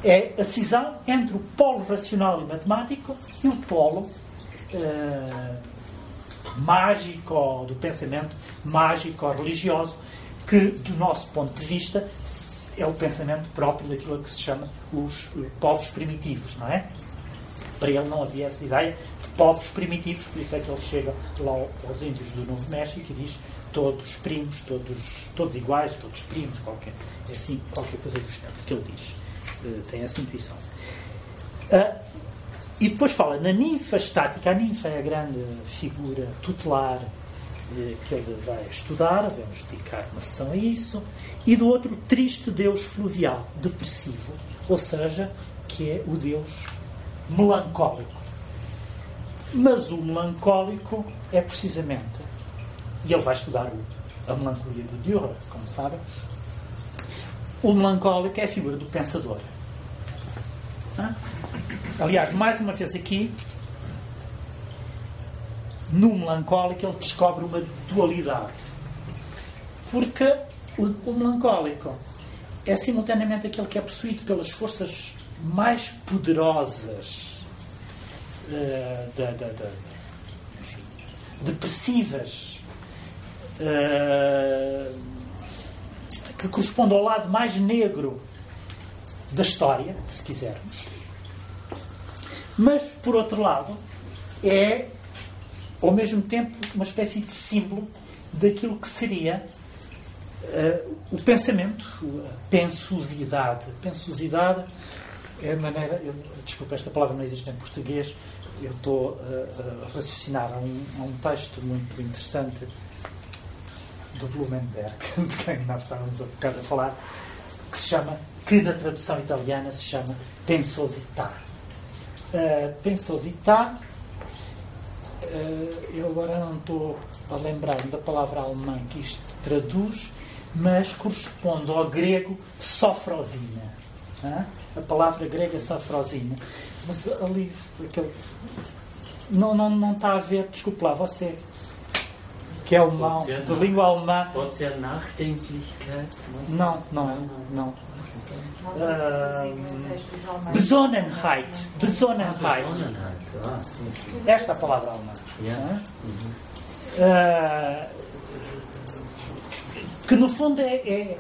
é a cisão entre o polo racional e matemático e o polo uh, mágico, do pensamento mágico-religioso, que, do nosso ponto de vista, é o pensamento próprio daquilo que se chama os povos primitivos, não é? Para ele não havia essa ideia de povos primitivos, por isso é que ele chega lá aos índios do Novo México e diz todos primos, todos, todos iguais, todos primos, qualquer, é assim, qualquer coisa do género que ele diz. Uh, tem essa intuição. Uh, e depois fala na ninfa estática. A ninfa é a grande figura tutelar uh, que ele vai estudar, vamos dedicar uma sessão a isso. E do outro, triste deus fluvial, depressivo, ou seja, que é o deus melancólico. Mas o melancólico é precisamente, e ele vai estudar a melancolia do Dürer, como sabem, o melancólico é a figura do pensador. Aliás, mais uma vez aqui, no melancólico, ele descobre uma dualidade. Porque o, o melancólico é simultaneamente aquele que é possuído pelas forças mais poderosas uh, da, da, da enfim, depressivas uh, que corresponde ao lado mais negro da história, se quisermos. Mas, por outro lado, é ao mesmo tempo uma espécie de símbolo daquilo que seria uh, o pensamento, a pensosidade. Pensosidade é a maneira. Eu, desculpa, esta palavra não existe em português. Eu estou uh, a raciocinar a um, a um texto muito interessante do Blumenberg, de quem nós estávamos a bocado a falar, que se chama, que na tradução italiana se chama Pensosità. Uh, pensosità, uh, eu agora não estou a lembrar da palavra alemã que isto traduz, mas corresponde ao grego sofrosina. A palavra grega sofrosina. Mas ali, aquele, não, não, não está a ver, desculpe lá, você que é alemão, de língua alemã. Pode ser Nachdenklichkeit? Não, não, não. Uh, Besonnenheit. Besonnenheit. Esta é a palavra alemã. Uh, que no fundo é, é,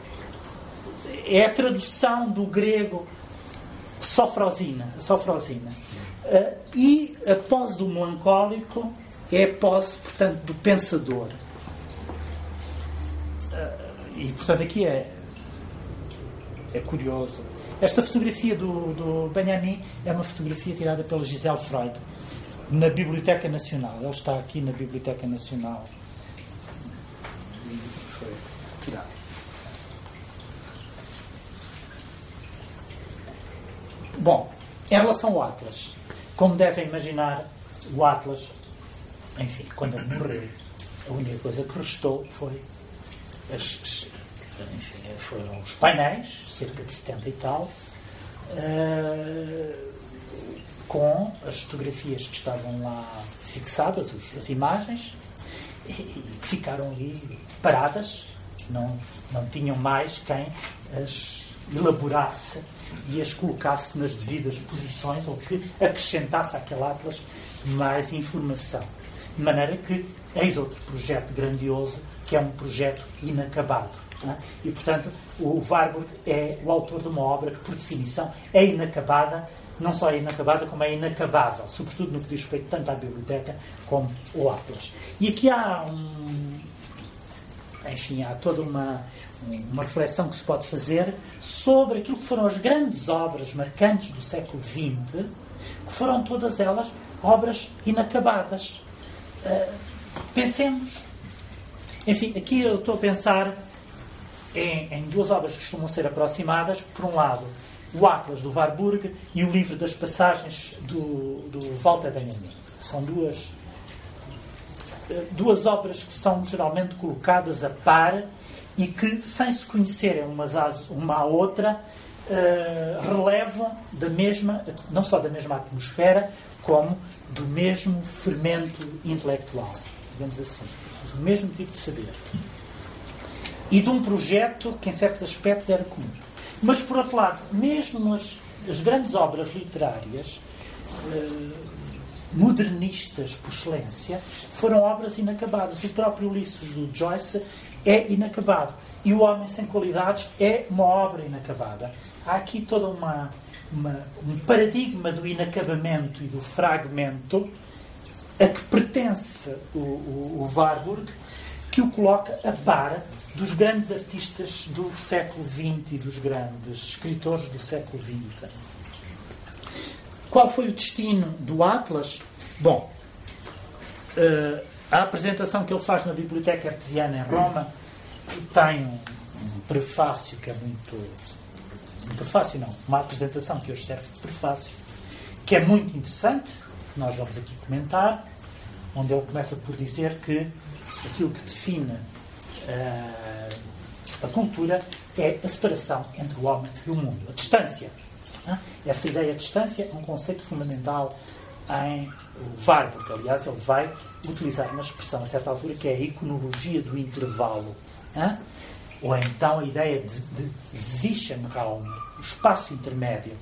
é, a tradução do grego sofrosina. sofrosina. Uh, e a pose do melancólico é a posse, portanto, do pensador. E, portanto, aqui é, é curioso. Esta fotografia do, do Benjamin é uma fotografia tirada pela Giselle Freud na Biblioteca Nacional. Ele está aqui na Biblioteca Nacional. Tirado. Bom, em relação ao Atlas, como devem imaginar, o Atlas enfim, quando ele morreu, a única coisa que restou foi as, enfim, foram os painéis, cerca de 70 e tal, uh, com as fotografias que estavam lá fixadas, os, as imagens, e, e, que ficaram ali paradas, não, não tinham mais quem as elaborasse e as colocasse nas devidas posições ou que acrescentasse àquele atlas mais informação. De maneira que eis outro projeto grandioso, que é um projeto inacabado. É? E, portanto, o Warburg é o autor de uma obra que, por definição, é inacabada, não só é inacabada, como é inacabável, sobretudo no que diz respeito tanto à biblioteca como ao Atlas. E aqui há um. Enfim, há toda uma, uma reflexão que se pode fazer sobre aquilo que foram as grandes obras marcantes do século XX, que foram todas elas obras inacabadas. Uh, pensemos. Enfim, aqui eu estou a pensar em, em, duas obras que costumam ser aproximadas. Por um lado, o Atlas do Warburg e o livro das passagens do, do Walter Benjamin. São duas, duas obras que são geralmente colocadas a par e que, sem se conhecerem umas uma à outra, uh, relevam da mesma, não só da mesma atmosfera, como do mesmo fermento intelectual, digamos assim, do mesmo tipo de saber. E de um projeto que, em certos aspectos, era comum. Mas, por outro lado, mesmo as, as grandes obras literárias, eh, modernistas por excelência, foram obras inacabadas. O próprio Ulisses do Joyce é inacabado. E O Homem Sem Qualidades é uma obra inacabada. Há aqui toda uma uma, um paradigma do inacabamento e do fragmento a que pertence o, o, o Warburg que o coloca a par dos grandes artistas do século XX e dos grandes escritores do século XX. Qual foi o destino do Atlas? Bom, uh, a apresentação que ele faz na Biblioteca Artesiana em Roma tem um, um prefácio que é muito. Um prefácio não, uma apresentação que hoje serve de prefácio, que é muito interessante, nós vamos aqui comentar, onde ele começa por dizer que aquilo que define uh, a cultura é a separação entre o homem e o mundo, a distância. Essa ideia de distância é um conceito fundamental em Warburg. Aliás, ele vai utilizar uma expressão a certa altura que é a iconologia do intervalo. Ou então a ideia de, de Zwischenraum, o espaço intermédio.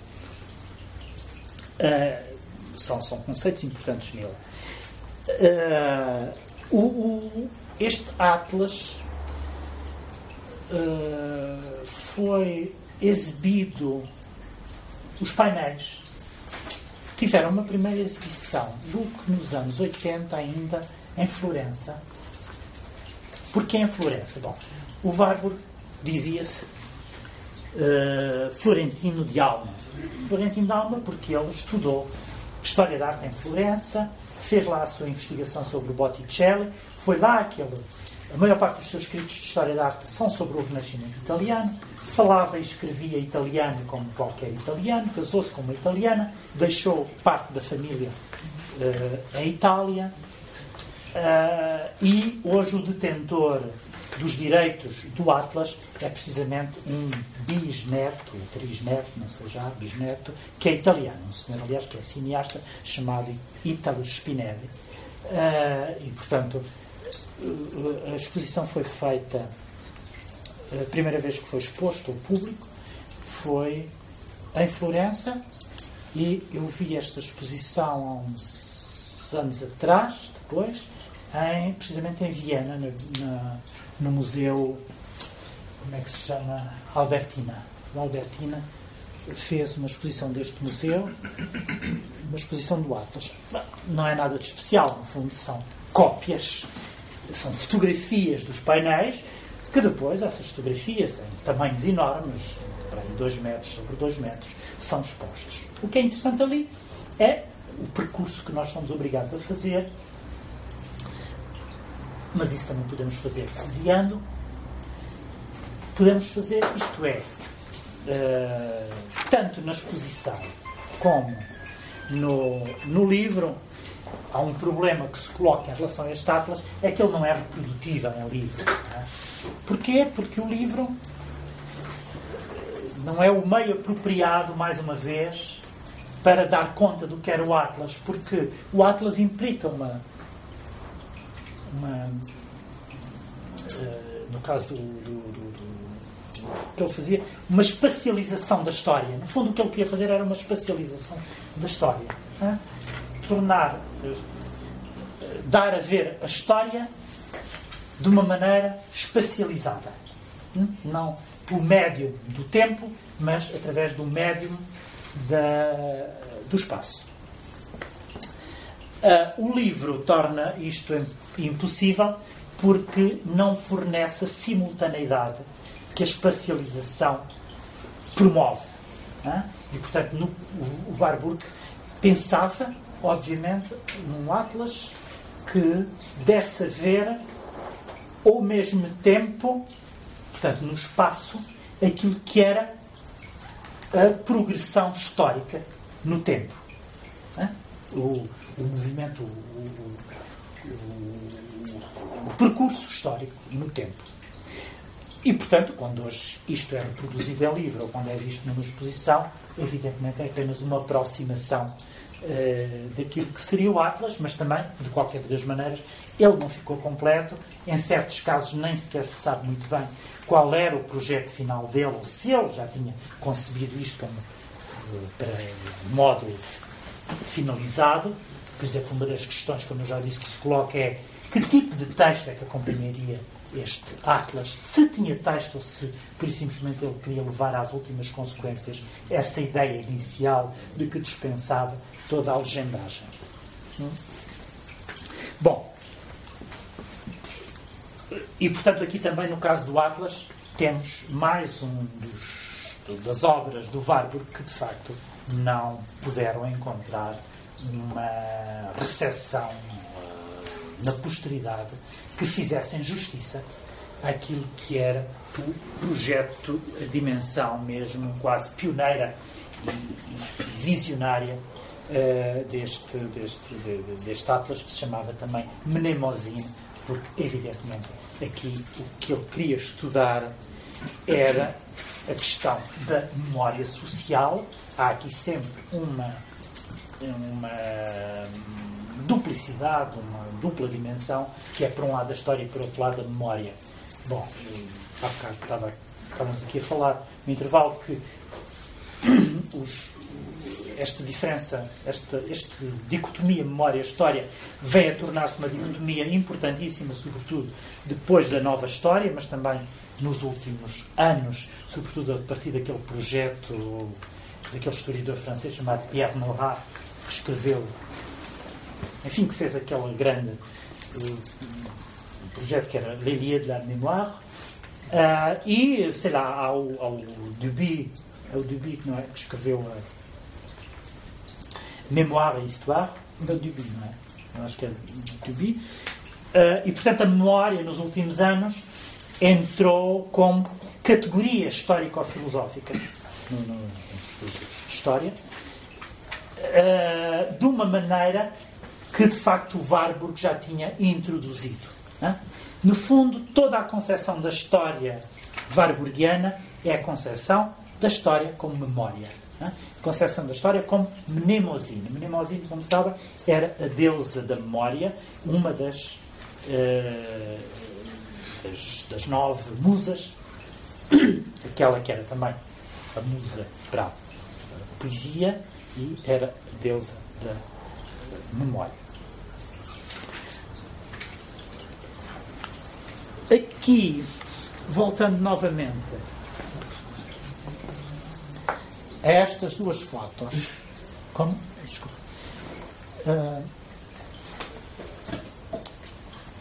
Uh, são, são conceitos importantes nele. Uh, o, o, este Atlas uh, foi exibido, os painéis tiveram uma primeira exibição, julgo que nos anos 80 ainda, em Florença. Porquê em Florença? Bom, o Warburg dizia-se uh, florentino de alma. Florentino de alma porque ele estudou História da Arte em Florença, fez lá a sua investigação sobre o Botticelli, foi lá que ele a maior parte dos seus escritos de história da arte são sobre o Renascimento italiano. Falava e escrevia italiano como qualquer italiano, casou-se com uma italiana, deixou parte da família uh, em Itália uh, e hoje o detentor dos direitos do Atlas é precisamente um bisneto, ou trisneto, não sei já, bisneto, que é italiano, um senhor, aliás, que é cineasta, chamado Italo Spinelli. Uh, e, portanto, a exposição foi feita, a primeira vez que foi exposto ao público foi em Florença e eu vi esta exposição há uns anos atrás, depois, em, precisamente em Viena, na, na, no Museu, como é que se chama? Albertina. O Albertina fez uma exposição deste museu, uma exposição do Atlas. Não é nada de especial, no fundo, são cópias são fotografias dos painéis, que depois essas fotografias, em tamanhos enormes, para 2 metros sobre 2 metros, são expostos. O que é interessante ali é o percurso que nós somos obrigados a fazer, mas isso também podemos fazer folheando, podemos fazer, isto é, uh, tanto na exposição como no, no livro, há um problema que se coloca em relação a este Atlas, é que ele não é reprodutível em livro. É? Porquê? Porque o livro não é o meio apropriado, mais uma vez, para dar conta do que era o Atlas, porque o Atlas implica uma. uma uh, no caso do, do, do, do, que ele fazia, uma espacialização da história. No fundo, o que ele queria fazer era uma espacialização da história. É? Tornar dar a ver a história de uma maneira espacializada. Hum? Não por médium do tempo, mas através do médium da, do espaço. Uh, o livro torna isto impossível porque não fornece a simultaneidade que a espacialização promove. E, portanto, no, o Warburg pensava obviamente, num Atlas que desse ver ao mesmo tempo, portanto, no espaço, aquilo que era a progressão histórica no tempo. O, o movimento, o, o, o, percurso histórico no tempo. E, portanto, quando hoje isto é reproduzido em livro ou quando é visto numa exposição, evidentemente é apenas uma aproximação uh, daquilo que seria o Atlas, mas também, de qualquer das maneiras, ele não ficou completo. Em certos casos, nem sequer se sabe muito bem qual era o projeto final dele, ou se ele já tinha concebido isto como uh, para modo finalizado. Por exemplo, uma das questões, como eu já disse, que se coloca é que tipo de texto é que acompanharia este Atlas, se tinha texto ou se, por simplesmente, ele queria levar às últimas consequências essa ideia inicial de que dispensava toda a legendagem. Hum? Bom, e, portanto, aqui também no caso do Atlas, temos mais um dos, das obras do Warburg que, de facto, não puderam encontrar uma recepção uh, na posteridade que fizessem justiça àquilo que era o projeto, a dimensão mesmo quase pioneira e, visionária uh, deste, deste, de, deste Atlas, que se chamava também Mnemosine, porque, evidentemente, aqui o que ele queria estudar era a questão da memória social. Há aqui sempre uma, uma duplicidade, uma dupla dimensão, que é, por um lado, a história e, por outro lado, a memória. Bom, há bocado estava, estávamos aqui a falar no intervalo que os, esta diferença, esta, esta dicotomia memória-história vem a tornar-se uma dicotomia importantíssima, sobretudo depois da nova história, mas também nos últimos anos, sobretudo a partir daquele projeto daquele historiador francês chamado Pierre Nora, que escreveu, enfim, que fez aquele grande uh, projeto que era L'Élié de la Mémoire, uh, e, sei lá, ao, ao Duby, ao Duby não é, que escreveu uh, Mémoire e Histoire, não é Duby, não é? Eu acho que é Duby. Uh, e, portanto, a memória nos últimos anos entrou como categoria histórico-filosófica no, no, de história, uh, de uma maneira que de facto o Warburg já tinha introduzido. Né? No fundo, toda a concepção da história warburgiana é a concepção da história como memória. Né? Concepção da história como Mnemosine. Mnemosine, como sabem, era a deusa da memória, uma das uh, das, das nove musas, aquela que era também a musa para a poesia e era a deusa da memória. Aqui, voltando novamente a estas duas fotos, como, desculpa, uh,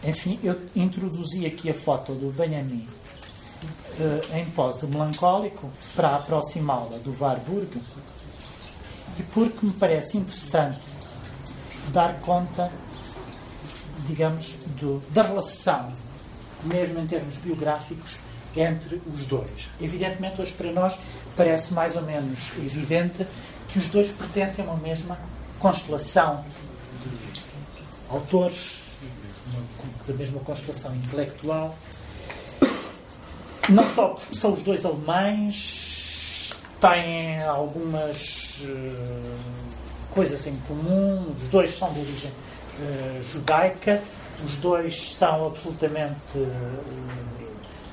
enfim, eu introduzi aqui a foto do Benjamin uh, em pose de melancólico para aproximá-la do Warburg e porque me parece interessante dar conta, digamos, do, da relação, mesmo em termos biográficos, entre os dois. Evidentemente, hoje para nós parece mais ou menos evidente que os dois pertencem a uma mesma constelação de autores da mesma constelação intelectual. Não só são os dois alemães, têm algumas uh, coisas em comum, os dois são de origem uh, judaica, os dois são absolutamente uh,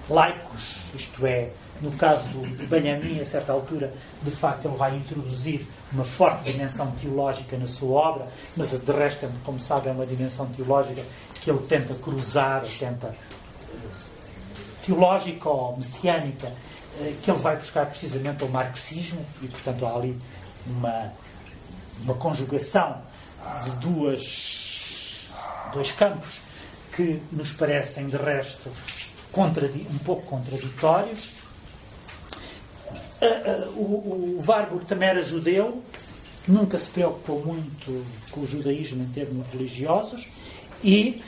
laicos, isto é, no caso do Benjamin, a certa altura, de facto, ele vai introduzir uma forte dimensão teológica na sua obra, mas de resto, como sabem, é uma dimensão teológica que ele tenta cruzar, tenta teológica ou messiânica, eh, que ele vai buscar precisamente ao marxismo, e portanto há ali uma, uma conjugação de duas, dois campos que nos parecem de resto um pouco contraditórios. Eh, o, o Warburg também era judeu, nunca se preocupou muito com o judaísmo em termos religiosos e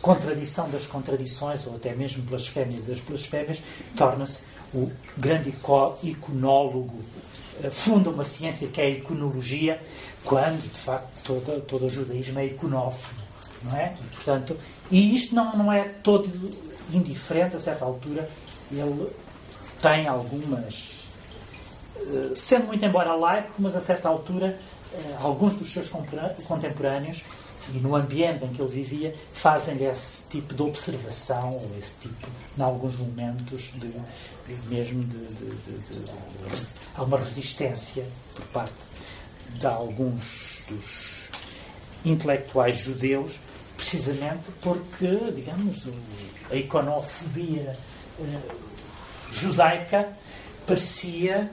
contradição das contradições, ou até mesmo blasfémia das blasfémias, torna-se o grande iconólogo, eh, funda uma ciência que é a iconologia, quando, de facto, todo, todo o judaísmo é iconófono, não é? E, portanto, e isto não, não é todo indiferente, a certa altura, ele tem algumas... Eh, sendo muito embora laico, mas a certa altura, eh, alguns dos seus contemporâneos e no ambiente em que ele vivia, fazem esse tipo de observação, ou esse tipo, em alguns momentos, de, mesmo de, de, de, uma resistência por parte de alguns dos intelectuais judeus, precisamente porque, digamos, a iconofobia eh, judaica parecia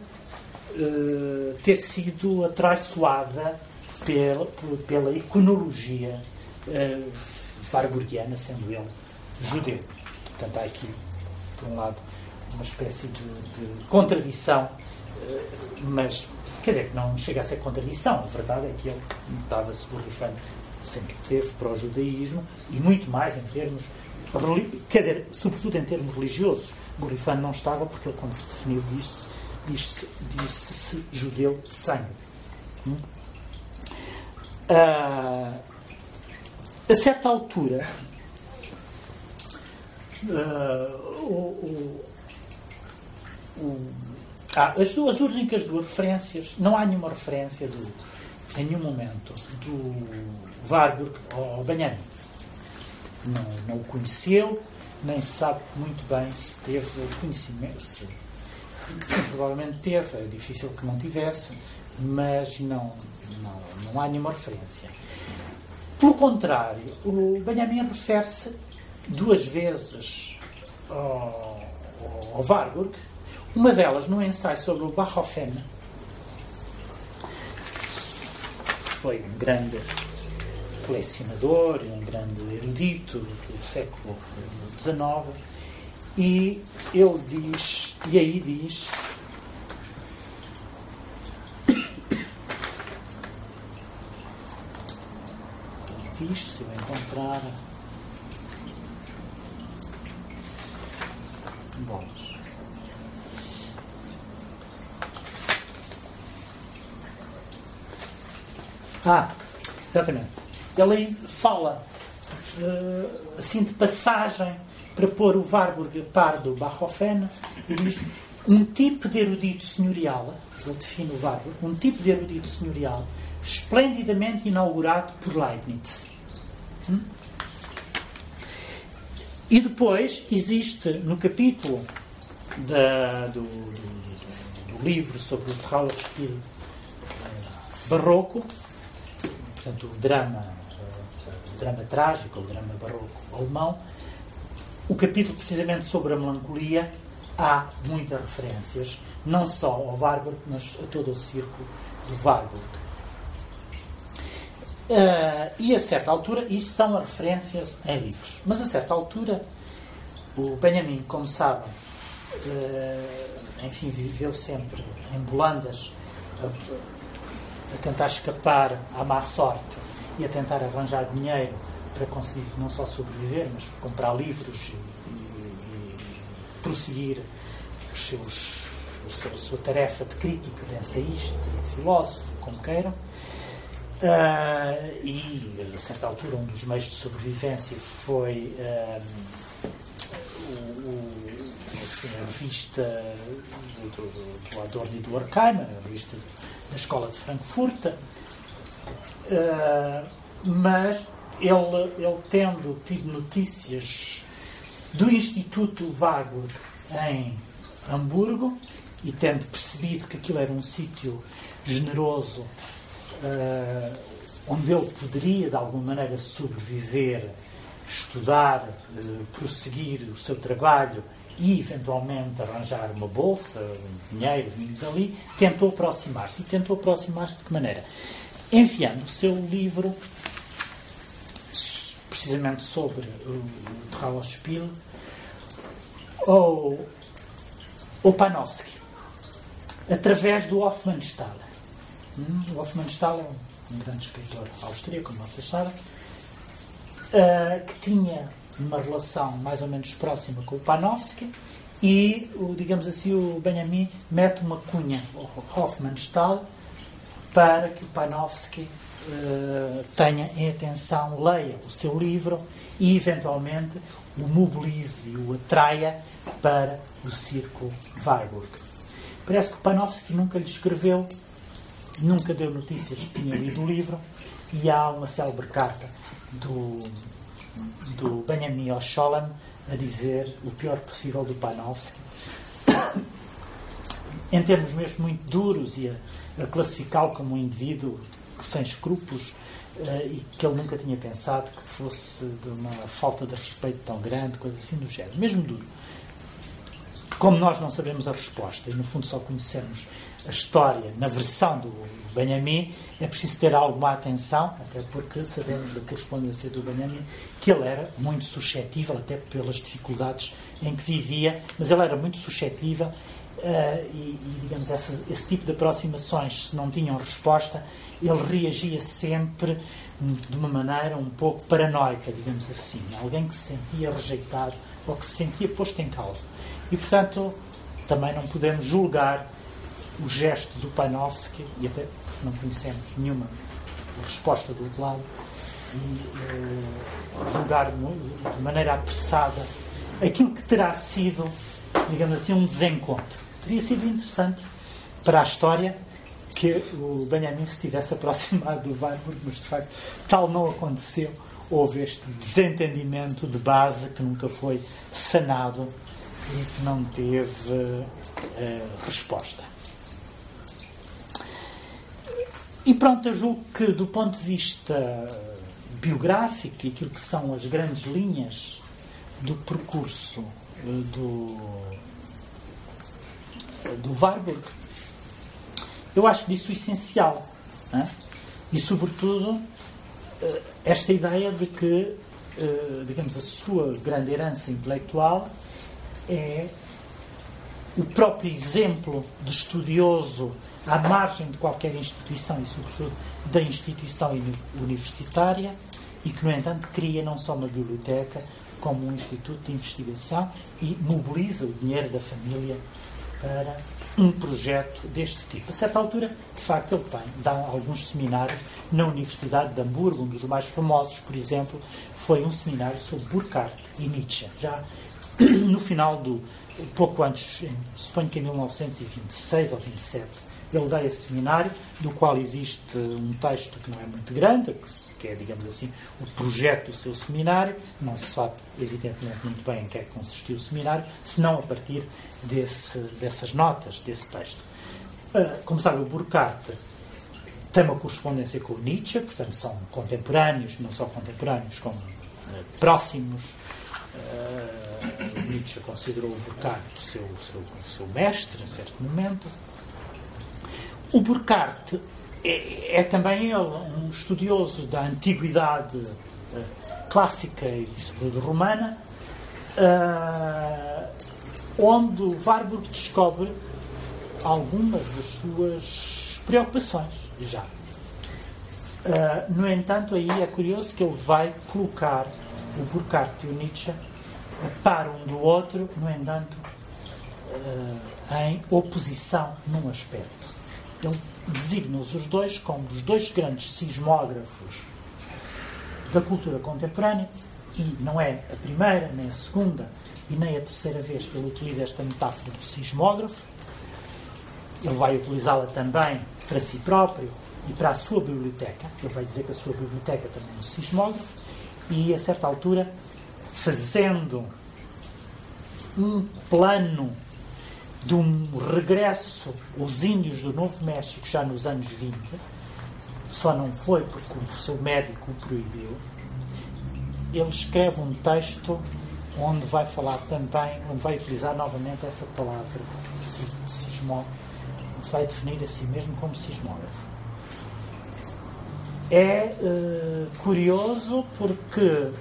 eh, ter sido atraiçoada pela, pela iconologia uh, sendo ele judeu. portanto, há aqui, por um lado, uma espécie de, de contradição, mas quer dizer que não chega a ser contradição. A verdade é que ele estava-se borrifando sempre teve para o judaísmo e muito mais em termos quer dizer, sobretudo em termos religiosos. Gorifano não estava porque ele, quando se definiu disse, disse, disse-se judeu de sangue. Hum? Uh, a certa altura, uh, o, o, o, ah, as duas únicas duas referências, não há nenhuma referência do, em nenhum momento do Warburg ao Benjamin. Não, não o conheceu, nem sabe muito bem se teve conhecimento. Se, provavelmente teve, é difícil que não tivesse, mas não, não, não há nenhuma referência. Pelo contrário, o Benjamin refere-se duas vezes ao, ao Warburg, uma delas no ensaio sobre o Bachofen, foi um grande colecionador, um grande erudito do século XIX, e ele diz, e aí diz, diz, se eu encontrar bolas. Ah, exatamente ele aí fala uh, assim de passagem para pôr o Warburg a par do Bachofen e diz um tipo de erudito senhorial, ele define o Warburg, um tipo de erudito senhorial esplendidamente inaugurado por Leibniz. Hum? E depois existe no capítulo da, do, do, do, livro sobre o Trauerspiel uh, barroco, portanto o drama drama trágico, o drama barroco alemão, o capítulo precisamente sobre a melancolia, há muitas referências, não só ao Warburg, mas a todo o círculo do Warburg. Uh, e a certa altura, isso são as referências em livros, mas a certa altura, o Benjamin, como sabem, uh, enfim, viveu sempre em Bolandas, a, a tentar escapar à má sorte e a tentar arranjar dinheiro para conseguir não só sobreviver, mas comprar livros e, e, e prosseguir os seus, a sua tarefa de crítico, de ensaísta, de filósofo, como queiram. Uh, e, a certa altura, um dos meios de sobrevivência foi uh, o, o, a revista do, do, do Adorno e do Horkheimer, a revista da Escola de Frankfurt, Uh, mas ele, ele tendo tido notícias do Instituto Warburg em Hamburgo e tendo percebido que aquilo era um sítio generoso uh, onde ele poderia de alguma maneira sobreviver, estudar, uh, prosseguir o seu trabalho e eventualmente arranjar uma bolsa, um dinheiro vindo dali, tentou aproximar-se. E tentou aproximar-se de que maneira? Enviando o seu livro, precisamente sobre o Trauerspiel, ao, ao Panofsky, através do Hofmannsthal. Hum, o Hofmannsthal é um grande escritor austríaco, como vocês sabem, uh, que tinha uma relação mais ou menos próxima com o Panofsky e, o, digamos assim, o Benjamin mete uma cunha ao Hofmannsthal para que o Panofsky uh, tenha em atenção, leia o seu livro e, eventualmente, o mobilize e o atraia para o Círculo Warburg. Parece que Panofsky nunca lhe escreveu, nunca deu notícias que tinha lido o livro, e há uma célebre carta do, do Benjamin Osholem a dizer o pior possível do Panofsky, em termos mesmo muito duros e a, a classificá-lo como um indivíduo sem escrúpulos uh, e que ele nunca tinha pensado que fosse de uma falta de respeito tão grande, coisa assim do género, mesmo duro. Como nós não sabemos a resposta e no fundo só conhecemos a história na versão do, Benjamin, é preciso ter alguma atenção, até porque sabemos da correspondência do Benjamin que ele era muito suscetível, até pelas dificuldades em que vivia, mas ele era muito suscetível uh, e, e, digamos, esse, tipo de aproximações, se não tinham resposta, ele reagia sempre de uma maneira um pouco paranoica, digamos assim. Alguém que se sentia rejeitado ou que se sentia posto em causa. E, portanto, também não podemos julgar o gesto do Panofsky, e até não conhecemos nenhuma resposta do outro lado, e uh, julgar de maneira apressada aquilo que terá sido, digamos assim, um desencontro. Teria sido interessante para a história que o Benjamin se tivesse aproximado do Weimar, mas de facto tal não aconteceu. Houve este desentendimento de base que nunca foi sanado e que não teve uh, resposta. E pronto, eu julgo que do ponto de vista biográfico e aquilo que são as grandes linhas do percurso uh, do, do Warburg, eu acho disso essencial. É? E, sobretudo, eh, esta ideia de que, eh, digamos, a sua grande herança intelectual é o próprio exemplo de estudioso à margem de qualquer instituição e, sobretudo, da instituição universitária e que, no entanto, cria não só uma biblioteca, como um instituto de investigação e mobiliza o dinheiro da família para um projeto deste tipo. A certa altura, de facto, ele tem, dá alguns seminários na Universidade de Hamburgo. Um dos mais famosos, por exemplo, foi um seminário sobre Burckhardt e Nietzsche. Já no final do. pouco antes, suponho que em 1926 ou 27, ele dá esse seminário, do qual existe um texto que não é muito grande, que é, digamos assim, o projeto do seu seminário. Não se sabe, evidentemente, muito bem em que é que consistiu o seminário, senão a partir desse, dessas notas, desse texto. Uh, como sabe, o Burkhardt tem uma correspondência com o Nietzsche, portanto, são contemporâneos, não só contemporâneos, como uh, próximos. Uh, Nietzsche considerou o Burkhardt seu, seu, seu mestre, em certo momento. O Burkhardt é, é, também ele um estudioso da antiguidade uh, clássica e, sobretudo, romana, uh, onde Warburg descobre algumas das suas preocupações, já. Uh, no entanto, aí é curioso que ele vai colocar o Burkhardt e o Nietzsche a par um do outro, no entanto, em oposição num aspecto. Ele designa-os os dois como os dois grandes sismógrafos da cultura contemporânea, e não é a primeira, nem a segunda e nem a terceira vez que ele utiliza esta metáfora do sismógrafo. Ele vai utilizá-la também para si próprio e para a sua biblioteca. Ele vai dizer que a sua biblioteca também é um sismógrafo, e a certa altura, fazendo um plano de um regresso aos índios do Novo México já nos anos 20, só não foi porque o seu médico o proibiu, ele escreve um texto onde vai falar também, onde vai utilizar novamente essa palavra sismógrafo, onde se vai definir a si mesmo como sismógrafo. É uh, curioso porque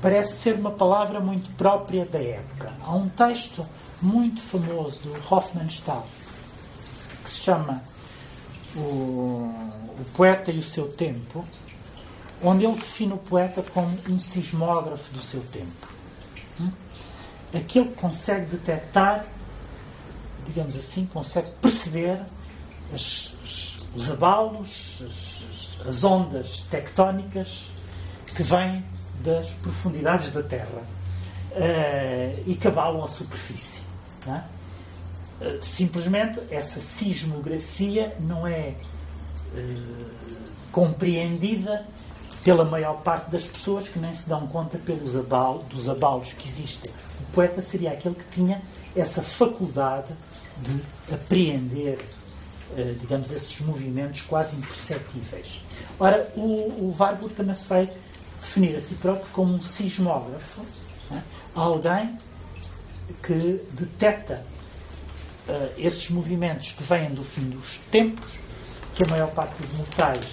parece ser uma palavra muito própria da época. Há um texto muito famoso do Hofmannsthal, que se chama o, o Poeta e o Seu Tempo, onde ele define o poeta como um sismógrafo do seu tempo. Hum? Aquele que consegue detectar, digamos assim, consegue perceber as, os abalos, as, as ondas tectónicas que vêm das profundidades da Terra uh, e que abalam a superfície. É? simplesmente essa sismografia não é uh, compreendida pela maior parte das pessoas que nem se dão conta pelos abalos, dos abalos que existem. O poeta seria aquele que tinha essa faculdade de apreender, uh, digamos, esses movimentos quase imperceptíveis. Ora, o, o Warburg também se vai definir a si próprio como um sismógrafo, é? alguém que detecta uh, esses movimentos que vêm do fim dos tempos que a maior parte dos mortais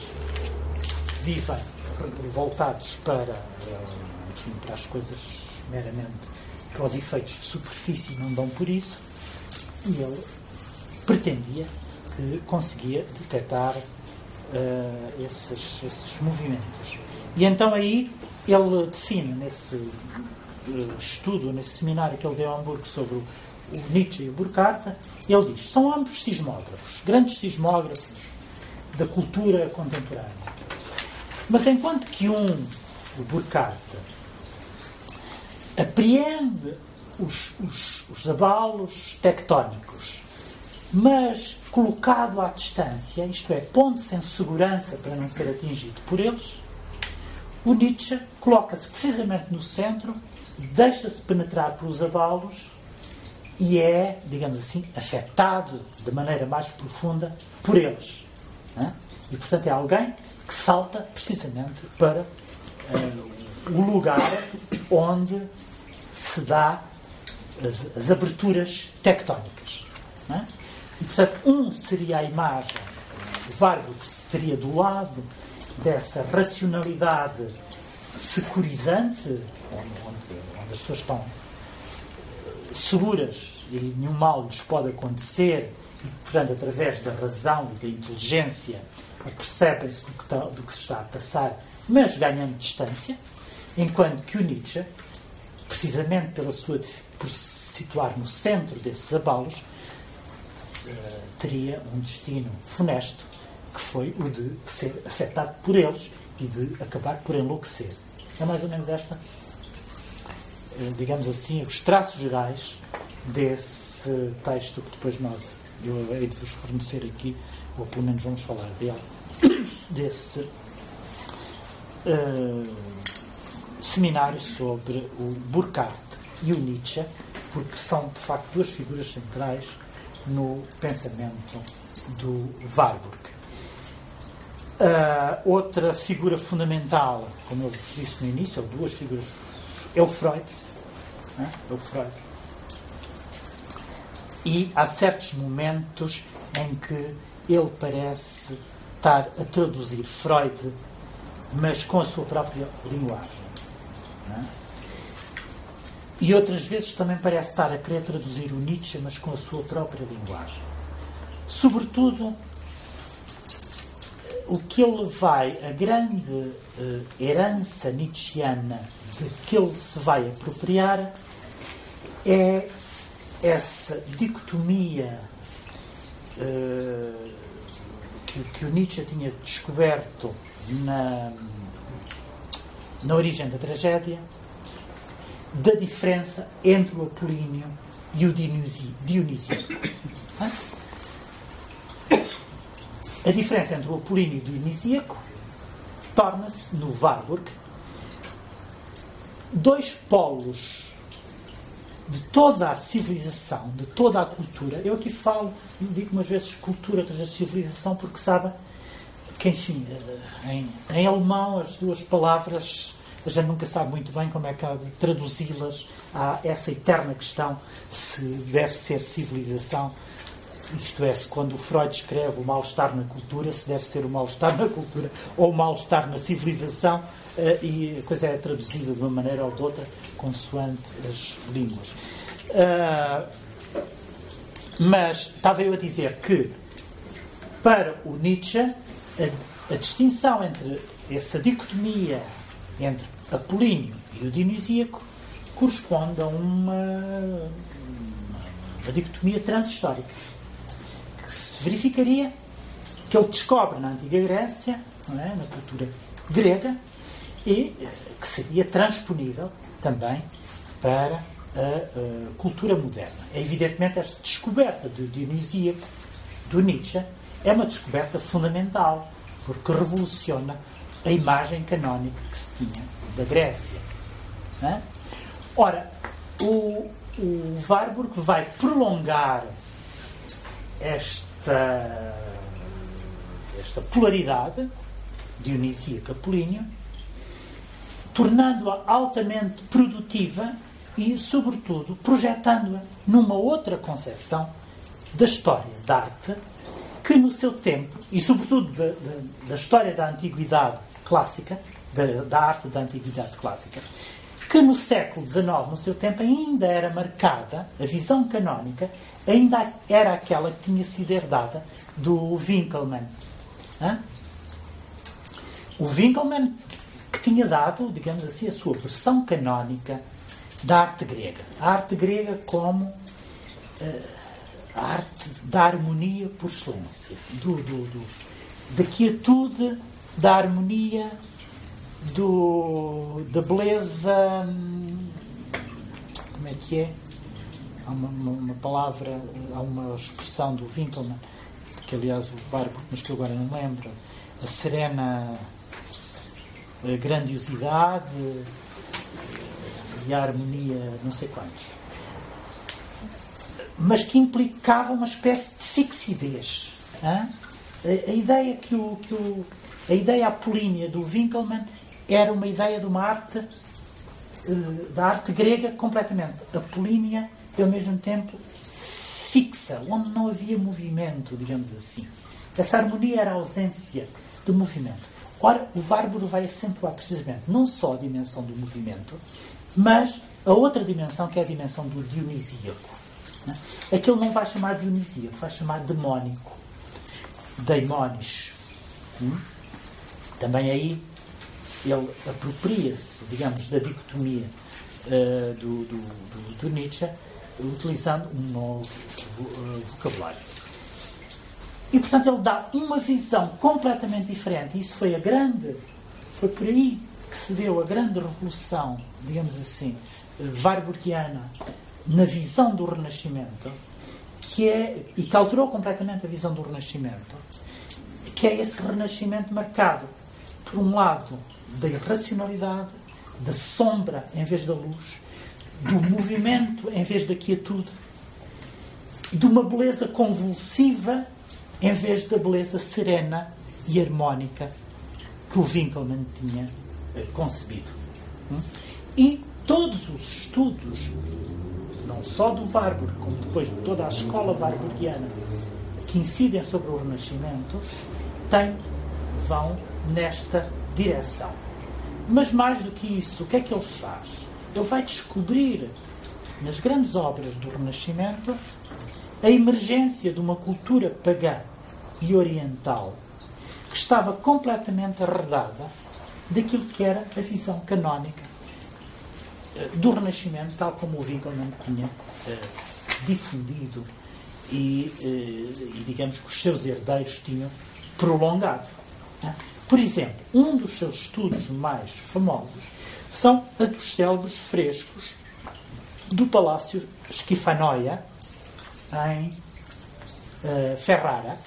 vivem voltados para, enfim, para as coisas meramente para os efeitos de superfície não dão por isso, e ele pretendia que conseguia detectar uh, esses, esses movimentos. E então aí ele define nesse uh, estudo, nesse seminário que ele deu a Hamburgo sobre o, o Nietzsche e o Burkhardt, ele diz: são ambos sismógrafos, grandes sismógrafos da cultura contemporânea. Mas enquanto que um, o Burkhardt, apreende os, os, os abalos tectónicos, mas colocado à distância, isto é, pondo-se em segurança para não ser atingido por eles, o Nietzsche coloca-se precisamente no centro, deixa-se penetrar pelos abalos e é, digamos assim, afetado de maneira mais profunda por eles. E, portanto, é alguém que salta precisamente para uh, o lugar onde se dá as, as aberturas tectónicas. É? E, portanto, um seria a imagem, o Vargo que estaria do lado dessa racionalidade securizante, onde, onde, as pessoas estão seguras e nenhum mal lhes pode acontecer, e, portanto, através da razão e da inteligência, percebem-se do, tá, do, que se está a passar, mas ganhando distância, enquanto que o Nietzsche, precisamente pela sua, por se situar no centro desses abalos, eh, teria um destino funesto, que foi o de ser afetado por eles e de acabar por enlouquecer. É mais ou menos esta, eh, digamos assim, os traços gerais desse texto que depois nós, eu hei de vos fornecer aqui, ou pelo menos vamos falar dele, desse uh, seminário sobre o Burkhardt e o Nietzsche, porque são de facto duas figuras centrais no pensamento do Warburg. Uh, outra figura fundamental, como eu vos disse no início, ou duas figuras, é o Freud. Né? É o Freud. E há certos momentos em que ele parece estar a traduzir Freud, mas com a sua própria linguagem. É? E outras vezes também parece estar a querer traduzir o Nietzsche, mas com a sua própria linguagem. Sobretudo, o que ele vai, a grande uh, herança nietzschiana de que ele se vai apropriar é essa dicotomia uh, que, que, o Nietzsche tinha descoberto na, na origem da tragédia da diferença entre o Apolíneo e o Dionísio. A diferença entre o Apolíneo e o Dionisíaco torna-se, no Warburg, dois polos de toda a civilização, de toda a cultura. Eu aqui falo, digo umas vezes cultura, outras vezes civilização, porque sabem que, enfim, eh, em, em alemão as duas palavras a gente nunca sabe muito bem como é que há de traduzi-las a essa eterna questão se deve ser civilização, isto é, se quando Freud escreve o mal-estar na cultura, se deve ser o mal-estar na cultura ou o mal-estar na civilização, eh, e a coisa é traduzida de uma maneira ou de outra, consoante as línguas. Uh, mas estava eu a dizer que, para o Nietzsche, a, a distinção entre essa dicotomia entre Apolíneo e o Dionisíaco corresponde a uma, uma dicotomia transhistórica se verificaria que ele descobre na antiga Grécia, é? na cultura grega, e que seria transponível também para a, a, cultura moderna. É evidentemente esta descoberta do Dionisíaco, do Nietzsche, é uma descoberta fundamental, porque revoluciona a imagem canónica que se tinha da Grécia. É? Ora, o, o Warburg vai prolongar esta, esta polaridade dionisíaca Apolíneo, tornando-a altamente produtiva e, sobretudo, projetando-a numa outra concepção da história da arte que no seu tempo, e sobretudo da, da, da história da antiguidade clássica, da, da, arte da antiguidade clássica, que no século XIX, no seu tempo, ainda era marcada, a visão canónica ainda era aquela que tinha sido herdada do Winkelmann. Hã? O Winkelmann que tinha dado, digamos assim, a sua versão canónica da arte grega. A arte grega como uh, a arte da harmonia por excelência, do, do, do, da quietude, da harmonia, do, da beleza. Hum, como é que é? Há uma, uma, uma palavra, há uma expressão do Winkelmann, que aliás o Barbo, mas que agora não lembro, a serena a grandiosidade e a harmonia, não sei quantos. Mas que implicava uma espécie de fixidez. A, a, ideia que o, que o, a ideia apolínea do Winkelmann era uma ideia de uma arte eh, da arte grega completamente apolínea e ao mesmo tempo fixa, onde não havia movimento, digamos assim. Essa harmonia era a ausência de movimento. Ora, o Várbaro vai acentuar precisamente não só a dimensão do movimento, mas a outra dimensão que é a dimensão do dionisíaco. Né? Aquilo não vai chamar dionisíaco, vai chamar demónico. Daimonis. Hum? Também aí ele apropria-se, digamos, da dicotomia uh, do, do, do, do, Nietzsche, utilizando um novo uh, vocabulário. E, portanto, ele dá uma visão completamente diferente. Isso foi a grande. Foi por aí que se deu a grande revolução, digamos assim, warburgiana, na visão do Renascimento, que é, e que alterou completamente a visão do Renascimento, que é esse Renascimento marcado, por um lado, da irracionalidade, da sombra em vez da luz, do movimento em vez da quietude, de uma beleza convulsiva em vez da beleza serena e harmónica que o Winkelmann tinha concebido. Hum? E todos os estudos, não só do Warburg, como depois de toda a escola warburgiana, que incidem sobre o Renascimento, têm, vão nesta direção. Mas mais do que isso, o que é que ele faz? Ele vai descobrir nas grandes obras do Renascimento a emergência de uma cultura pagã e oriental que estava completamente arredada daquilo que era a visão canónica eh, do Renascimento, tal como o Winckelmann tinha uh, difundido e, uh, e, digamos, que os seus herdeiros tinham prolongado. Né? Por exemplo, um dos seus estudos mais famosos são a dos célebres frescos do Palácio Schifanoia, em uh, Ferrara,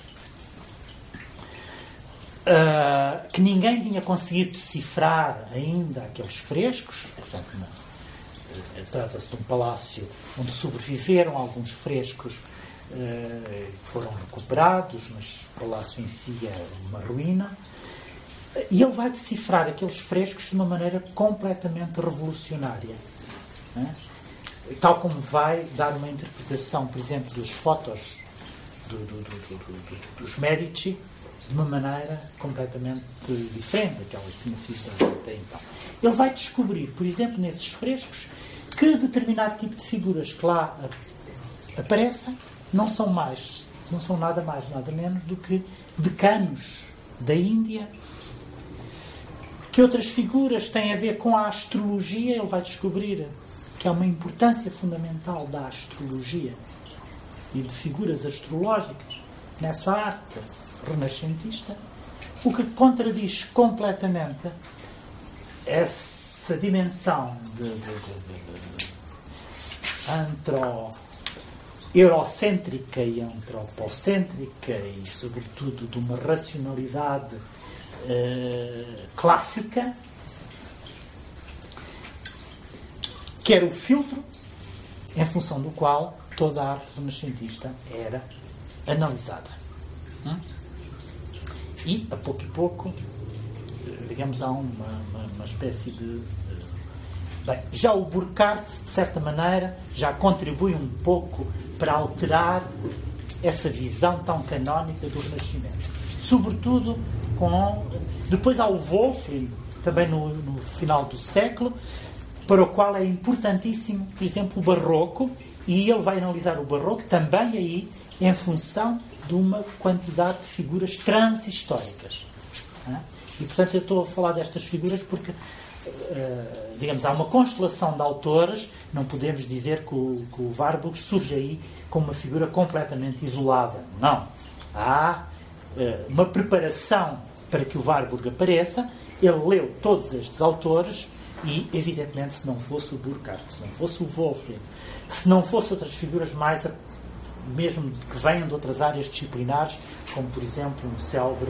uh, que ninguém tinha conseguido decifrar ainda aqueles frescos. Portanto, uh, trata-se de um palácio onde sobreviveram alguns frescos que foram recuperados, mas o palácio em si é uma ruína. E ele vai decifrar aqueles frescos de uma maneira completamente revolucionária. Né? Tal como vai dar uma interpretação, por exemplo, das fotos do, do, do, dos Medici de uma maneira completamente diferente daquela que tinha sido até então. Ele vai descobrir, por exemplo, nesses frescos, que determinado tipo de figuras que lá aparecem não são mais, não são nada mais, nada menos do que decanos da Índia que outras figuras têm a ver com a astrologia, ele vai descobrir que há uma importância fundamental da astrologia e de figuras astrológicas nessa arte renascentista, o que contradiz completamente essa dimensão de, de, de, de antro eurocêntrica e antropocêntrica e, sobretudo, de uma racionalidade eh, clássica, que era o filtro em função do qual toda a arte renascentista era analisada. Hum? E, a pouco e pouco, digamos, há uma, uma, uma espécie de. Bem, já o Burkhardt, de certa maneira, já contribui um pouco para alterar essa visão tão canónica do Renascimento. Sobretudo com. Depois há o Wolfling, também no, no final do século, para o qual é importantíssimo, por exemplo, o Barroco, e ele vai analisar o Barroco também aí em função de uma quantidade de figuras transhistóricas. E, portanto, eu estou a falar destas figuras porque, uh, digamos, há uma constelação de autores, não podemos dizer que o, que o Warburg surge aí como uma figura completamente isolada. Não. Há uma preparação para que o Warburg apareça, ele leu todos estes autores e, evidentemente, se não fosse o Burkhardt, se não fosse o Wolfgang, se não fosse outras figuras mais, mesmo que venham de outras áreas disciplinares, como, por exemplo, um célebre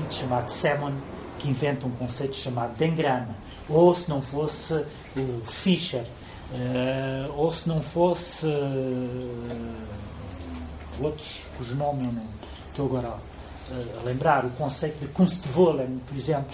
um chamado Salmon, que inventa um conceito chamado de ou se não fosse o Fischer, uh, ou se não fosse uh, outros cujo nome eu não estou agora a, a lembrar, o conceito de Kunstwollen, por exemplo,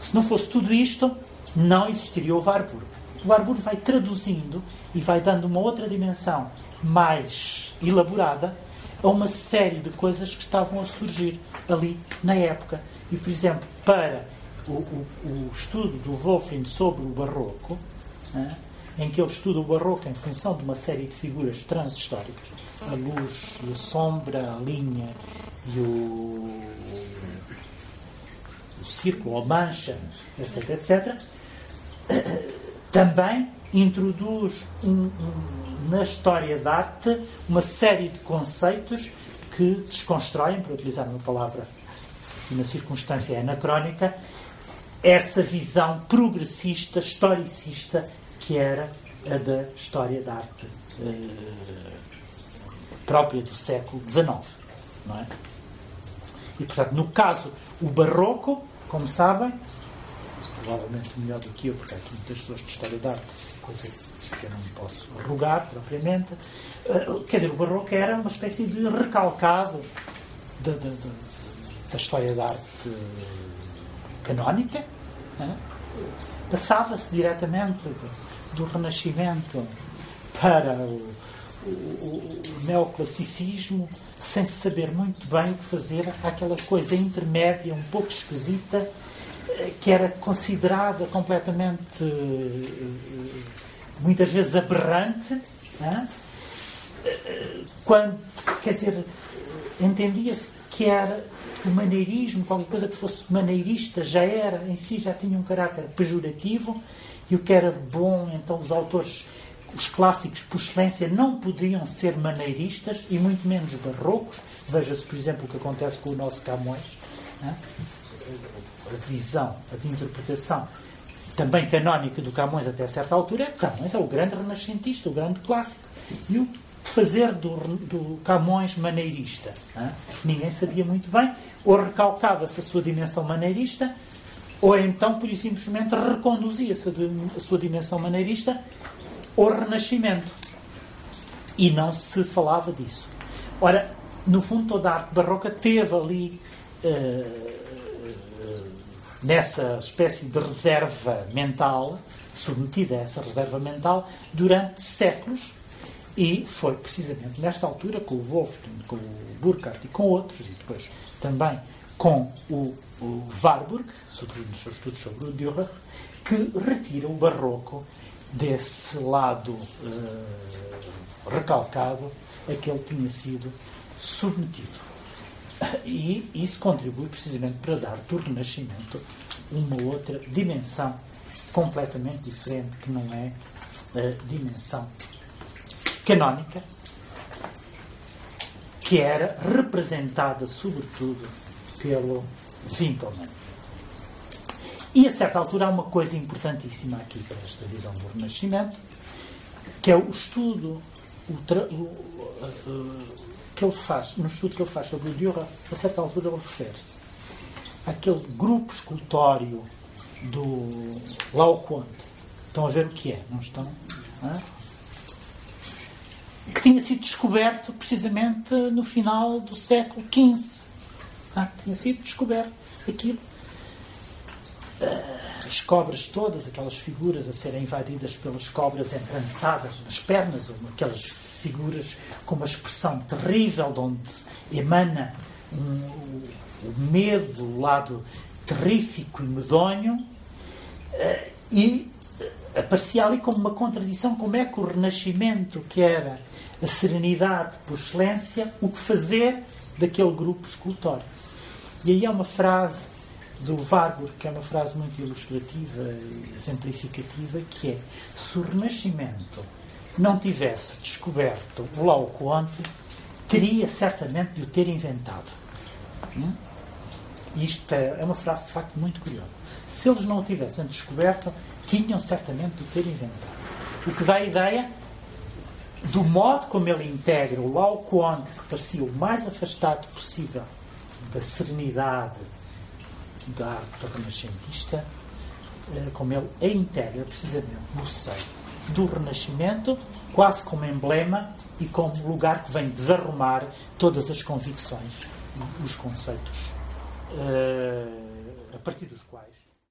se não fosse tudo isto, não existiria o Warburg. O Warburg vai traduzindo e vai dando uma outra dimensão mais elaborada a uma série de coisas que estavam a surgir ali na época. E, por exemplo, para o, o, o estudo do Wolfing sobre o Barroco, né, em que ele estuda o Barroco em função de uma série de figuras transhistóricas, a luz e a sombra, a linha e o, o círculo, a mancha, etc, etc, também introduz um, um, na história da arte uma série de conceitos que desconstroem, para utilizar uma palavra que na circunstância é anacrónica, essa visão progressista, historicista que era a da história da arte eh, própria do século XIX. Não é? E, portanto, no caso, o barroco, como sabem, provavelmente melhor do que eu, porque há aqui muitas pessoas de história da arte, coisa que eu não posso rogar propriamente. Uh, quer dizer, o barroco era uma espécie de recalcado da, da, da, da história da arte canónica. Né? Passava-se diretamente do Renascimento para o, o, o, neoclassicismo sem se saber muito bem o que fazer aquela coisa intermédia, um pouco esquisita, que era considerada completamente, eh, muitas vezes aberrante, quando, quer dizer, entendia-se que era o maneirismo, qualquer coisa que fosse maneirista, já era, em si, já tinha um caráter pejorativo, e o que era bom, então os autores, os clássicos por excelência, não podiam ser maneiristas, e muito menos barrocos. Veja-se, por exemplo, o que acontece com o nosso Camões a visão, a interpretação também canónica do Camões até certa altura, Camões é o grande renascentista, o grande clássico. E o fazer do, do Camões maneirista? Hein? Ninguém sabia muito bem, ou recalcava-se a sua dimensão maneirista, ou então, por simplesmente, reconduzia-se a sua dimensão maneirista ao Renascimento. E não se falava disso. Ora, no fundo, toda a arte barroca teve ali. Uh, nessa espécie de reserva mental, submetida a essa reserva mental, durante séculos. E foi precisamente nesta altura, com o Wolfgang, com o Burkhardt e com outros, e depois também com o, o Warburg, sobretudo nos seus estudos sobre o Dürer, que retira o barroco desse lado uh, recalcado a que ele tinha sido submetido. E isso contribui precisamente para dar do Renascimento uma outra dimensão completamente diferente, que não é a dimensão canónica, que era representada, sobretudo, pelo Winkelmann. E a certa altura há uma coisa importantíssima aqui para esta visão do Renascimento, que é o estudo, o, o, que ele faz, no estudo que ele faz sobre o Dürer, a certa altura ele refere-se àquele grupo escultório do Laocoonte. Estão a ver o que é, não estão? Que tinha sido descoberto precisamente no final do século XV. Ah, tinha sido descoberto aquilo. As cobras todas, aquelas figuras a serem invadidas pelas cobras entrançadas nas pernas, aquelas figuras com uma expressão terrível, de onde emana um, o medo, o lado terrífico e medonho, eh, e aparecia ali como uma contradição, como é que o Renascimento, que era a serenidade por excelência, o que fazer daquele grupo escultórico. E aí há uma frase do Warburg, que é uma frase muito ilustrativa e exemplificativa, que é se o Renascimento não tivesse descoberto o Laocoonte, teria certamente de o ter inventado. Hum? Isto é, é uma frase de facto muito curiosa. Se eles não o tivessem descoberto, tinham certamente de o ter inventado. O que dá a ideia do modo como ele integra o Laocoonte, que parecia o mais afastado possível da serenidade da arte renascentista, eh, como ele a integra precisamente no seio do Renascimento, quase como emblema e como lugar que vem desarrumar todas as convicções e os conceitos uh, a partir dos quais